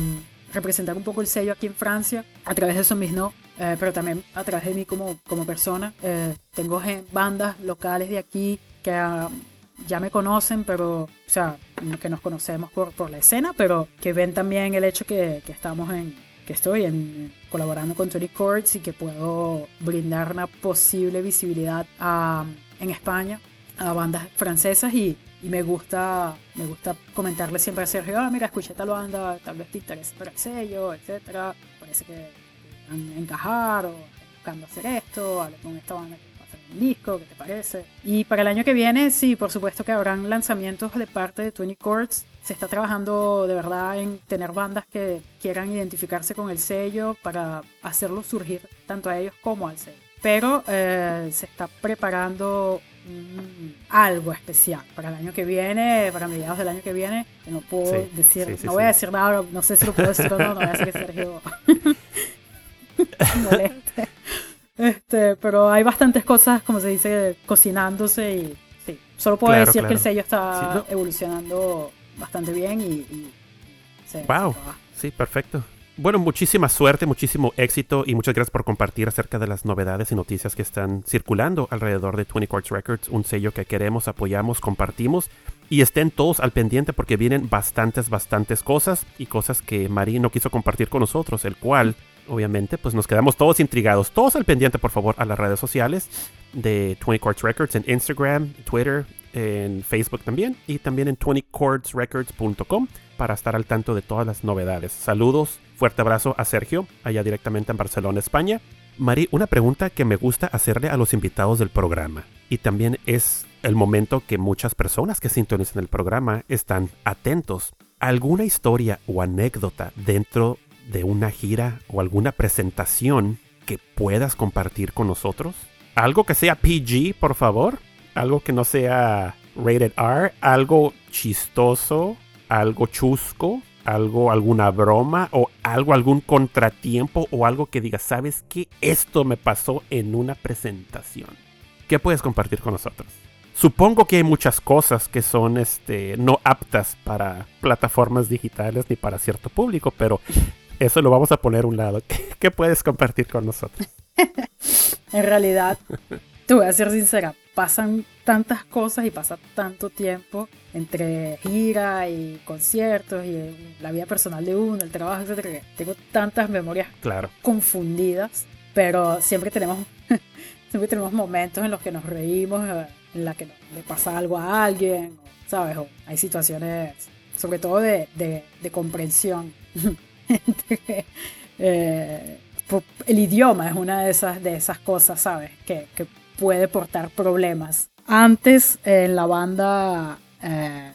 representar un poco el sello aquí en Francia a través de Zombies No, eh, pero también a través de mí como, como persona. Eh, tengo bandas locales de aquí que ah, ya me conocen, pero, o sea, que nos conocemos por, por la escena, pero que ven también el hecho que, que estamos en, que estoy en, colaborando con Tony Chords y que puedo brindar una posible visibilidad a- en España a bandas francesas y, y me gusta me gusta comentarle siempre a Sergio, ah, mira, escuché tal banda, tal vez te interesa para el sello, etcétera, parece que van a encajar o buscando hacer esto, hablé con esta banda que un disco, ¿qué te parece? Y para el año que viene, sí, por supuesto que habrán lanzamientos de parte de 20 Chords. Se está trabajando de verdad en tener bandas que quieran identificarse con el sello para hacerlo surgir tanto a ellos como al sello. Pero eh, se está preparando algo especial para el año que viene, para mediados del año que viene. que No puedo Sí, decir, sí, sí, no voy a decir nada, no sé si lo puedo decir o no, no voy a decir que Sergio moleste. Este, pero hay bastantes cosas, como se dice, cocinándose y sí, solo puedo Claro, decir que el sello está Sí, no. evolucionando bastante bien y, y se- Wow. se. Sí, perfecto. Bueno, muchísima suerte, muchísimo éxito y muchas gracias por compartir acerca de las novedades y noticias que están circulando alrededor de 20 Chords Records, un sello que queremos, apoyamos, compartimos y estén todos al pendiente porque vienen bastantes, bastantes cosas y cosas que Marie no quiso compartir con nosotros, el cual obviamente pues nos quedamos todos intrigados. Todos al pendiente, por favor, a las redes sociales de 20 Chords Records en Instagram, Twitter, en Facebook también y también en 20chordsrecords.com para estar al tanto de todas las novedades. Saludos, fuerte abrazo a Sergio, allá directamente en Barcelona, España. Mari, una pregunta que me gusta hacerle a los invitados del programa y también es el momento que muchas personas que sintonizan el programa están atentos. ¿Alguna historia o anécdota dentro de una gira o alguna presentación que puedas compartir con nosotros? Algo que sea PG, por favor. Algo que no sea rated R. Algo chistoso. Algo chusco. Algo, alguna broma o algo, algún contratiempo o algo que digas, ¿sabes qué? Esto me pasó en una presentación. ¿Qué puedes compartir con nosotros? Supongo que hay muchas cosas que son este, no aptas para plataformas digitales ni para cierto público, pero eso lo vamos a poner a un lado. ¿Qué, puedes compartir con nosotros? En realidad, te voy a ser sincera, pasan tantas cosas y pasa tanto tiempo entre gira y conciertos y la vida personal de uno, el trabajo, etcétera, tengo tantas memorias Claro. confundidas, pero siempre tenemos, siempre tenemos momentos en los que nos reímos, eh, en la que le pasa algo a alguien, ¿sabes? O hay situaciones, sobre todo de, de, de comprensión. entre, eh, por- el idioma es una de esas, de esas cosas, ¿sabes? Que, que puede portar problemas. Antes en la banda eh,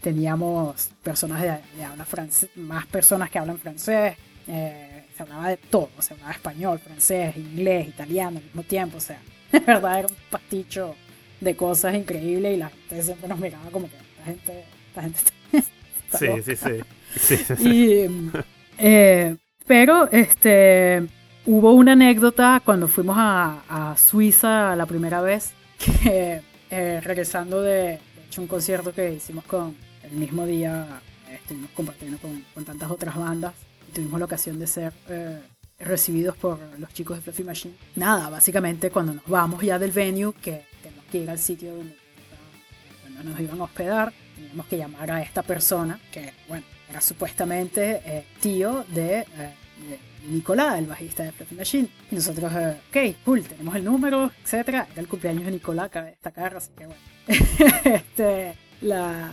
teníamos personas de, de habla francés, más personas que hablan francés. eh, se hablaba de todo, se hablaba español, francés, inglés, italiano al mismo tiempo. O sea, de verdad era un pasticho de cosas increíbles y la gente siempre nos miraba como que esta gente, esta gente está Sí, loca". sí, sí. Sí, sí, sí. Y, eh, pero este hubo una anécdota cuando fuimos a, a Suiza la primera vez, que eh, regresando de, de hecho, un concierto que hicimos con el mismo día, eh, estuvimos compartiendo con, con tantas otras bandas, y tuvimos la ocasión de ser eh, recibidos por los chicos de Fluffy Machine. Nada, básicamente cuando nos vamos ya del venue, que tenemos que ir al sitio donde, donde nos iban a hospedar, teníamos que llamar a esta persona, que bueno, era supuestamente eh, tío de, eh, de Nicolás, el bajista de Fluffy Machine. Y nosotros, eh, ok, cool, tenemos el número, etcétera. Era el cumpleaños de Nicolás, cabe destacar, así que bueno. este, la,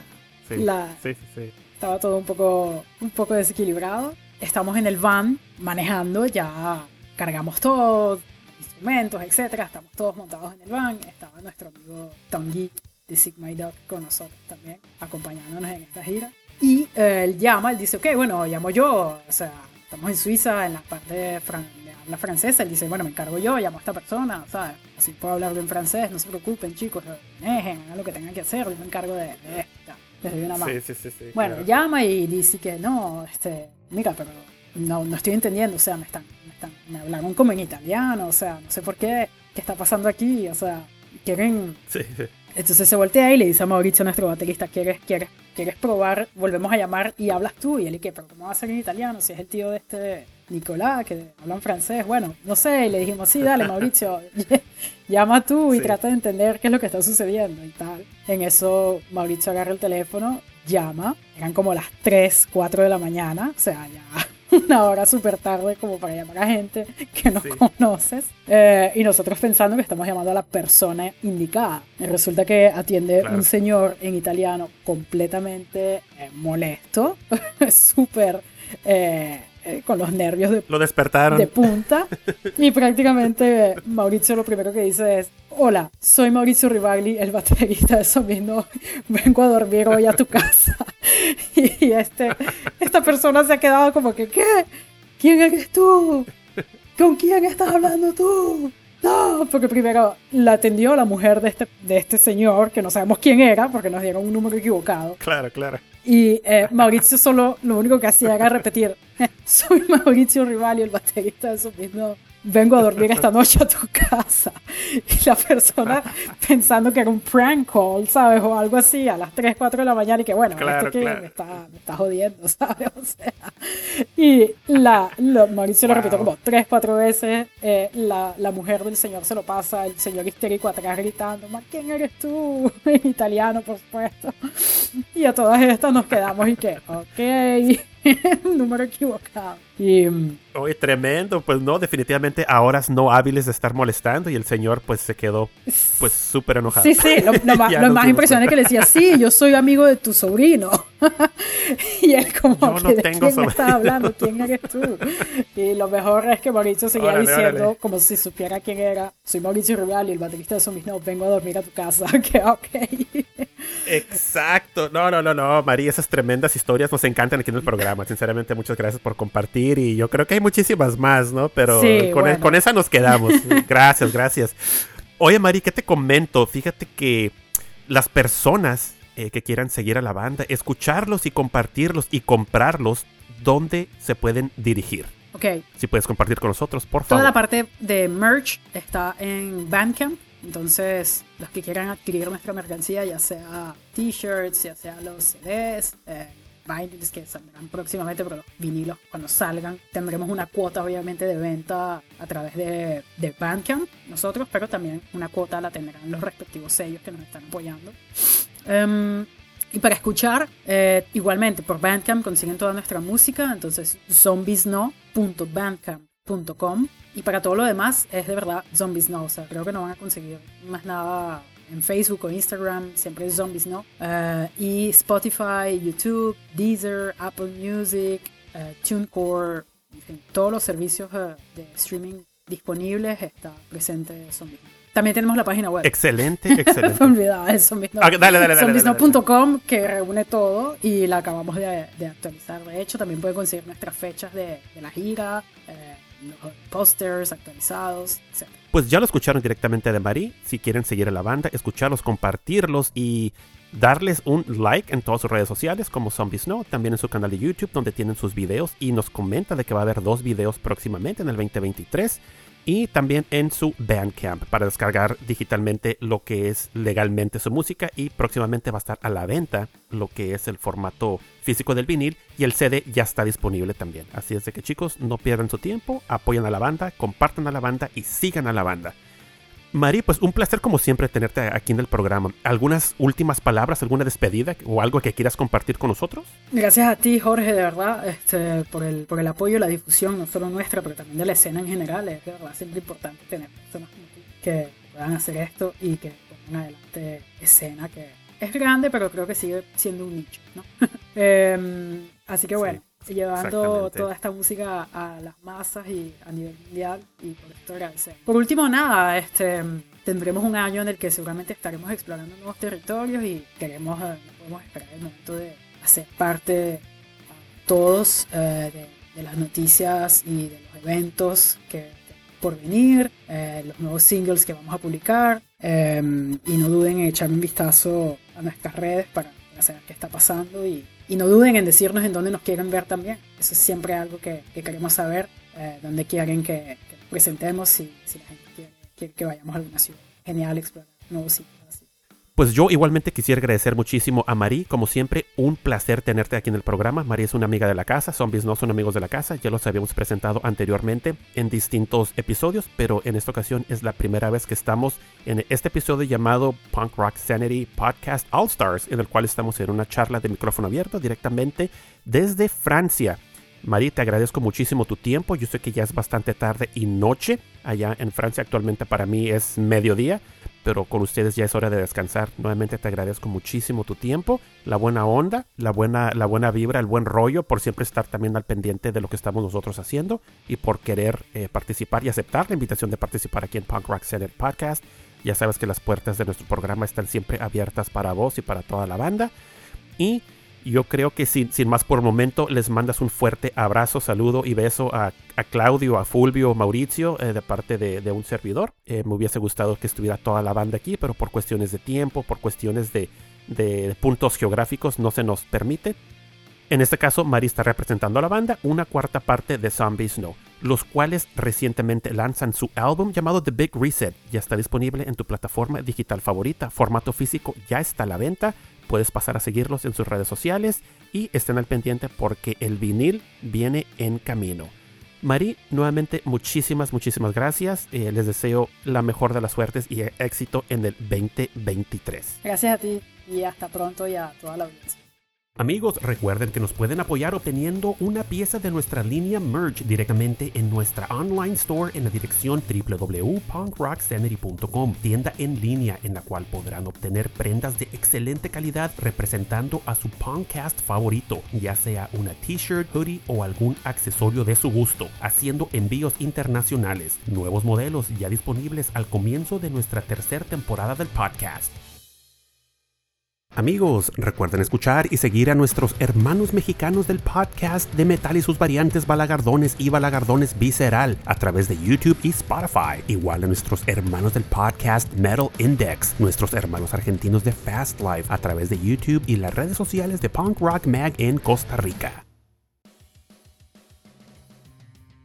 Sí, la, sí, sí, estaba todo un poco, un poco desequilibrado. Estamos en el van manejando, ya cargamos todo, instrumentos, etcétera. Estamos todos montados en el van. Estaba nuestro amigo Tongi de Sigma Dog con nosotros también, acompañándonos en esta gira. Y eh, él llama, él dice, ok, bueno, llamo yo, o sea, estamos en Suiza, en la parte fran de habla francesa. Él dice, bueno, me encargo yo, llamo a esta persona, ¿sabes? Así puedo hablar bien francés, no se preocupen, chicos, manejen, hagan lo que tengan que hacer, yo me encargo de, de esto. Les doy una mano. Sí, sí, sí, sí, Bueno, claro. llama y dice que no, este, mira, pero no, no estoy entendiendo, o sea, me están, me están, me hablaron como en italiano, o sea, no sé por qué, qué está pasando aquí, o sea, quieren, Sí, sí. entonces se voltea y le dice a Mauricio, nuestro baterista, ¿quieres, quieres, quieres probar? Volvemos a llamar y hablas tú, y él, ¿y qué? ¿Pero cómo va a ser en italiano? Si es el tío de este Nicolás, que hablan francés, bueno, no sé, y le dijimos, sí, dale, Mauricio, llama tú y Sí. trata de entender qué es lo que está sucediendo y tal. En eso Mauricio agarra el teléfono, llama, eran como las 3, 4 de la mañana, o sea, ya una hora súper tarde como para llamar a gente que no Sí. conoces. Eh, y nosotros pensando que estamos llamando a la persona indicada. Y resulta que atiende Claro. un señor en italiano completamente eh, molesto, súper eh, eh, con los nervios de Lo despertaron. de punta y prácticamente Mauricio lo primero que dice es hola soy Mauricio Rivagli el baterista de Somino vengo a dormir hoy a tu casa y este esta persona se ha quedado como que ¿qué? ¿quién eres tú? ¿con quién estás hablando tú? No, porque primero la atendió la mujer de este, de este señor, que no sabemos quién era, porque nos dieron un número equivocado. Claro, claro. Y eh, Mauricio solo lo único que hacía era repetir, soy Mauricio Rivali, el baterista de Subino. Vengo a dormir esta noche a tu casa. Y la persona pensando que era un prank call, ¿sabes? O algo así, a las 3, 4 de la mañana y que bueno, Claro, este que claro. me, está, me está jodiendo, ¿sabes? O sea, y la, lo- Mauricio lo Wow. repitió como 3, 4 veces. eh, la, la mujer del señor se lo pasa, el señor histérico atrás gritando, ¿ma quién eres tú? En italiano, por supuesto. Y a todas estas nos quedamos y que, ok, número equivocado. Y mm, Oye, tremendo. Pues no, definitivamente a horas no hábiles de estar molestando y el señor pues se quedó pues súper enojado. sí, sí, lo, lo más, lo más impresionante que le decía, sí, yo soy amigo de tu sobrino. y él como, Yo no ¿de tengo quién sobrino. estás hablando? ¿Quién eres tú? Y lo mejor es que Mauricio seguía Órale, diciendo, órale. como si supiera quién era, soy Mauricio Rivali, el baterista de Sumis, no, vengo a dormir a tu casa. que ok. Exacto. No, no, no, no. María, esas tremendas historias nos encantan aquí en el programa. Sinceramente, muchas gracias por compartir y yo creo que hay muchísimas más, ¿no? Pero Sí, con, e- bueno. con esa nos quedamos. gracias, gracias. Oye, Mari, ¿qué te comento? Fíjate que las personas eh, que quieran seguir a la banda, escucharlos y compartirlos y comprarlos, ¿dónde se pueden dirigir? Ok, Si puedes compartir con nosotros, por Toda favor. la parte de merch está en Bandcamp. Entonces, los que quieran adquirir nuestra mercancía, ya sea t-shirts, ya sea los CDs, eh, vinyls que saldrán próximamente, pero los vinilos cuando salgan, tendremos una cuota obviamente de venta a través de, de Bandcamp, nosotros, pero también una cuota la tendrán los respectivos sellos que nos están apoyando. Em, y para escuchar, eh, igualmente por Bandcamp consiguen toda nuestra música, entonces zombiesno.bandcamp zombiesnow.com. Y para todo lo demás es de verdad Zombiesnow. O sea, creo que no van a conseguir más nada en Facebook o Instagram, siempre es Zombiesnow. Eh, y Spotify, YouTube, Deezer, Apple Music, eh, TuneCore, en fin, todos los servicios eh, de streaming disponibles está presente Zombiesnow. También tenemos la página web. Excelente, excelente. Olvidaba de Zombiesnow. Ah, que reúne todo y la acabamos de, de actualizar. De hecho, también pueden conseguir nuestras fechas de, de la gira, eh, los posters actualizados, etc. Pues ya lo escucharon directamente de Marí. Si quieren seguir a la banda, escucharlos, compartirlos y darles un like en todas sus redes sociales como Zombie Snow, también en su canal de YouTube donde tienen sus videos y nos comenta de que va a haber dos videos próximamente en el 2023 y también en su Bandcamp para descargar digitalmente lo que es legalmente su música y próximamente va a estar a la venta lo que es el formato físico del vinil y el CD ya está disponible también. Así es de que chicos, no pierdan su tiempo, apoyan a la banda, compartan a la banda y sigan a la banda. Mari, pues un placer como siempre tenerte aquí en el programa. ¿Algunas últimas palabras, alguna despedida o algo que quieras compartir con nosotros? Gracias a ti, Jorge, de verdad, este, por, el, por el apoyo y la difusión, no solo nuestra, pero también de la escena en general. Es de verdad siempre importante tener personas como tú que puedan hacer esto y que pongan adelante escena que es grande, pero creo que sigue siendo un nicho, ¿no? Em, así que bueno, llevando exactamente. toda esta música a las masas y a nivel mundial y por esto agradecer. Por último, nada, este tendremos un año en el que seguramente estaremos explorando nuevos territorios y queremos, eh, podemos esperar el momento de hacer parte a todos eh, de, de las noticias y de los eventos que por venir, eh, los nuevos singles que vamos a publicar eh, y no duden en echar un vistazo a nuestras redes para, saber qué está pasando y, y no duden en decirnos en dónde nos quieren ver también. Eso es siempre algo que, que queremos saber, eh, dónde quieren que, que presentemos y si la gente quiere, que vayamos a alguna ciudad. Genial explorar nuevos sitios. Pues yo igualmente quisiera agradecer muchísimo a Mari, como siempre, un placer tenerte aquí en el programa. Mari es una amiga de la casa, Zombies no son amigos de la casa, ya los habíamos presentado anteriormente en distintos episodios, pero en esta ocasión es la primera vez que estamos en este episodio llamado Punk Rock Sanity Podcast All Stars, en el cual estamos en una charla de micrófono abierto directamente desde Francia. Mari, te agradezco muchísimo tu tiempo. Yo sé que ya es bastante tarde y noche. Allá en Francia actualmente para mí es mediodía, pero con ustedes ya es hora de descansar. Nuevamente te agradezco muchísimo tu tiempo, la buena onda, la buena, la buena vibra, el buen rollo, por siempre estar también al pendiente de lo que estamos nosotros haciendo y por querer eh, participar y aceptar la invitación de participar aquí en Punk Rock Center Podcast. Ya sabes que las puertas de nuestro programa están siempre abiertas para vos y para toda la banda. Y yo creo que sin, sin, más por momento les mandas un fuerte abrazo, saludo y beso a, a Claudio, a Fulvio, Mauricio eh, de parte de, de un servidor. Eh, me hubiese gustado que estuviera toda la banda aquí, pero por cuestiones de tiempo, por cuestiones de, de puntos geográficos no se nos permite. En este caso, Mari está representando a la banda, una cuarta parte de Zombie Snow, los cuales recientemente lanzan su álbum llamado The Big Reset. Ya está disponible en tu plataforma digital favorita, formato físico ya está a la venta puedes pasar a seguirlos en sus redes sociales y estén al pendiente porque el vinil viene en camino. Mari, nuevamente muchísimas, muchísimas gracias. Eh, les deseo la mejor de las suertes y éxito en el 2023. Gracias a ti y hasta pronto y a toda la audiencia. Amigos, recuerden que nos pueden apoyar obteniendo una pieza de nuestra línea Merge directamente en nuestra online store en la dirección www.punkrocksanity.com, tienda en línea en la cual podrán obtener prendas de excelente calidad representando a su podcast favorito, ya sea una t-shirt, hoodie o algún accesorio de su gusto, haciendo envíos internacionales. Nuevos modelos ya disponibles al comienzo de nuestra tercera temporada del podcast. Amigos, recuerden escuchar y seguir a nuestros hermanos mexicanos del podcast de metal y sus variantes Balagardones y Balagardones Visceral a través de YouTube y Spotify. Igual a nuestros hermanos del podcast Metal Index, nuestros hermanos argentinos de Fast Life a través de YouTube y las redes sociales de Punk Rock Mag en Costa Rica.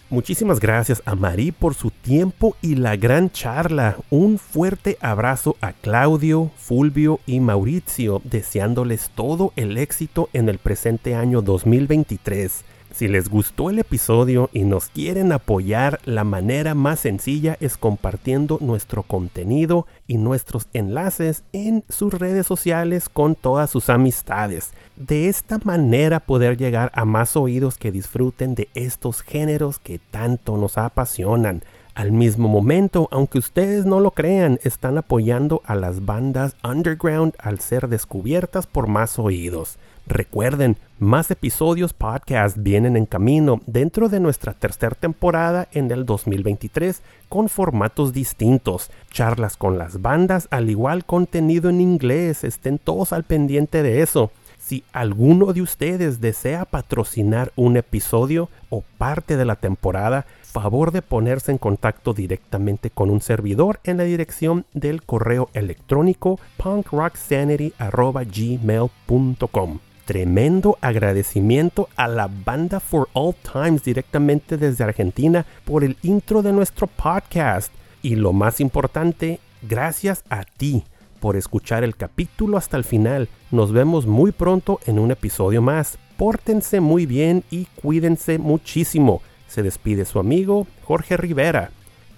Muchísimas gracias a Mari por su tiempo y la gran charla. Un fuerte abrazo a Claudio, Fulvio y Mauricio, deseándoles todo el éxito en el presente año 2023. Si les gustó el episodio y nos quieren apoyar, la manera más sencilla es compartiendo nuestro contenido y nuestros enlaces en sus redes sociales con todas sus amistades. De esta manera poder llegar a más oídos que disfruten de estos géneros que tanto nos apasionan. Al mismo momento, aunque ustedes no lo crean, están apoyando a las bandas underground al ser descubiertas por más oídos. Recuerden, más episodios podcast vienen en camino dentro de nuestra tercera temporada en el 2023 con formatos distintos, charlas con las bandas, al igual contenido en inglés, estén todos al pendiente de eso. Si alguno de ustedes desea patrocinar un episodio o parte de la temporada, favor de ponerse en contacto directamente con un servidor en la dirección del correo electrónico punkrocksanity.gmail.com tremendo agradecimiento a la banda For All Times directamente desde Argentina por el intro de nuestro podcast. Y lo más importante, gracias a ti por escuchar el capítulo hasta el final. Nos vemos muy pronto en un episodio más. Pórtense muy bien y cuídense muchísimo. Se despide su amigo Jorge Rivera.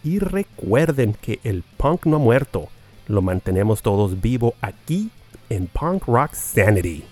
Y recuerden que el punk no ha muerto. Lo mantenemos todos vivo aquí en Punk Rock Sanity.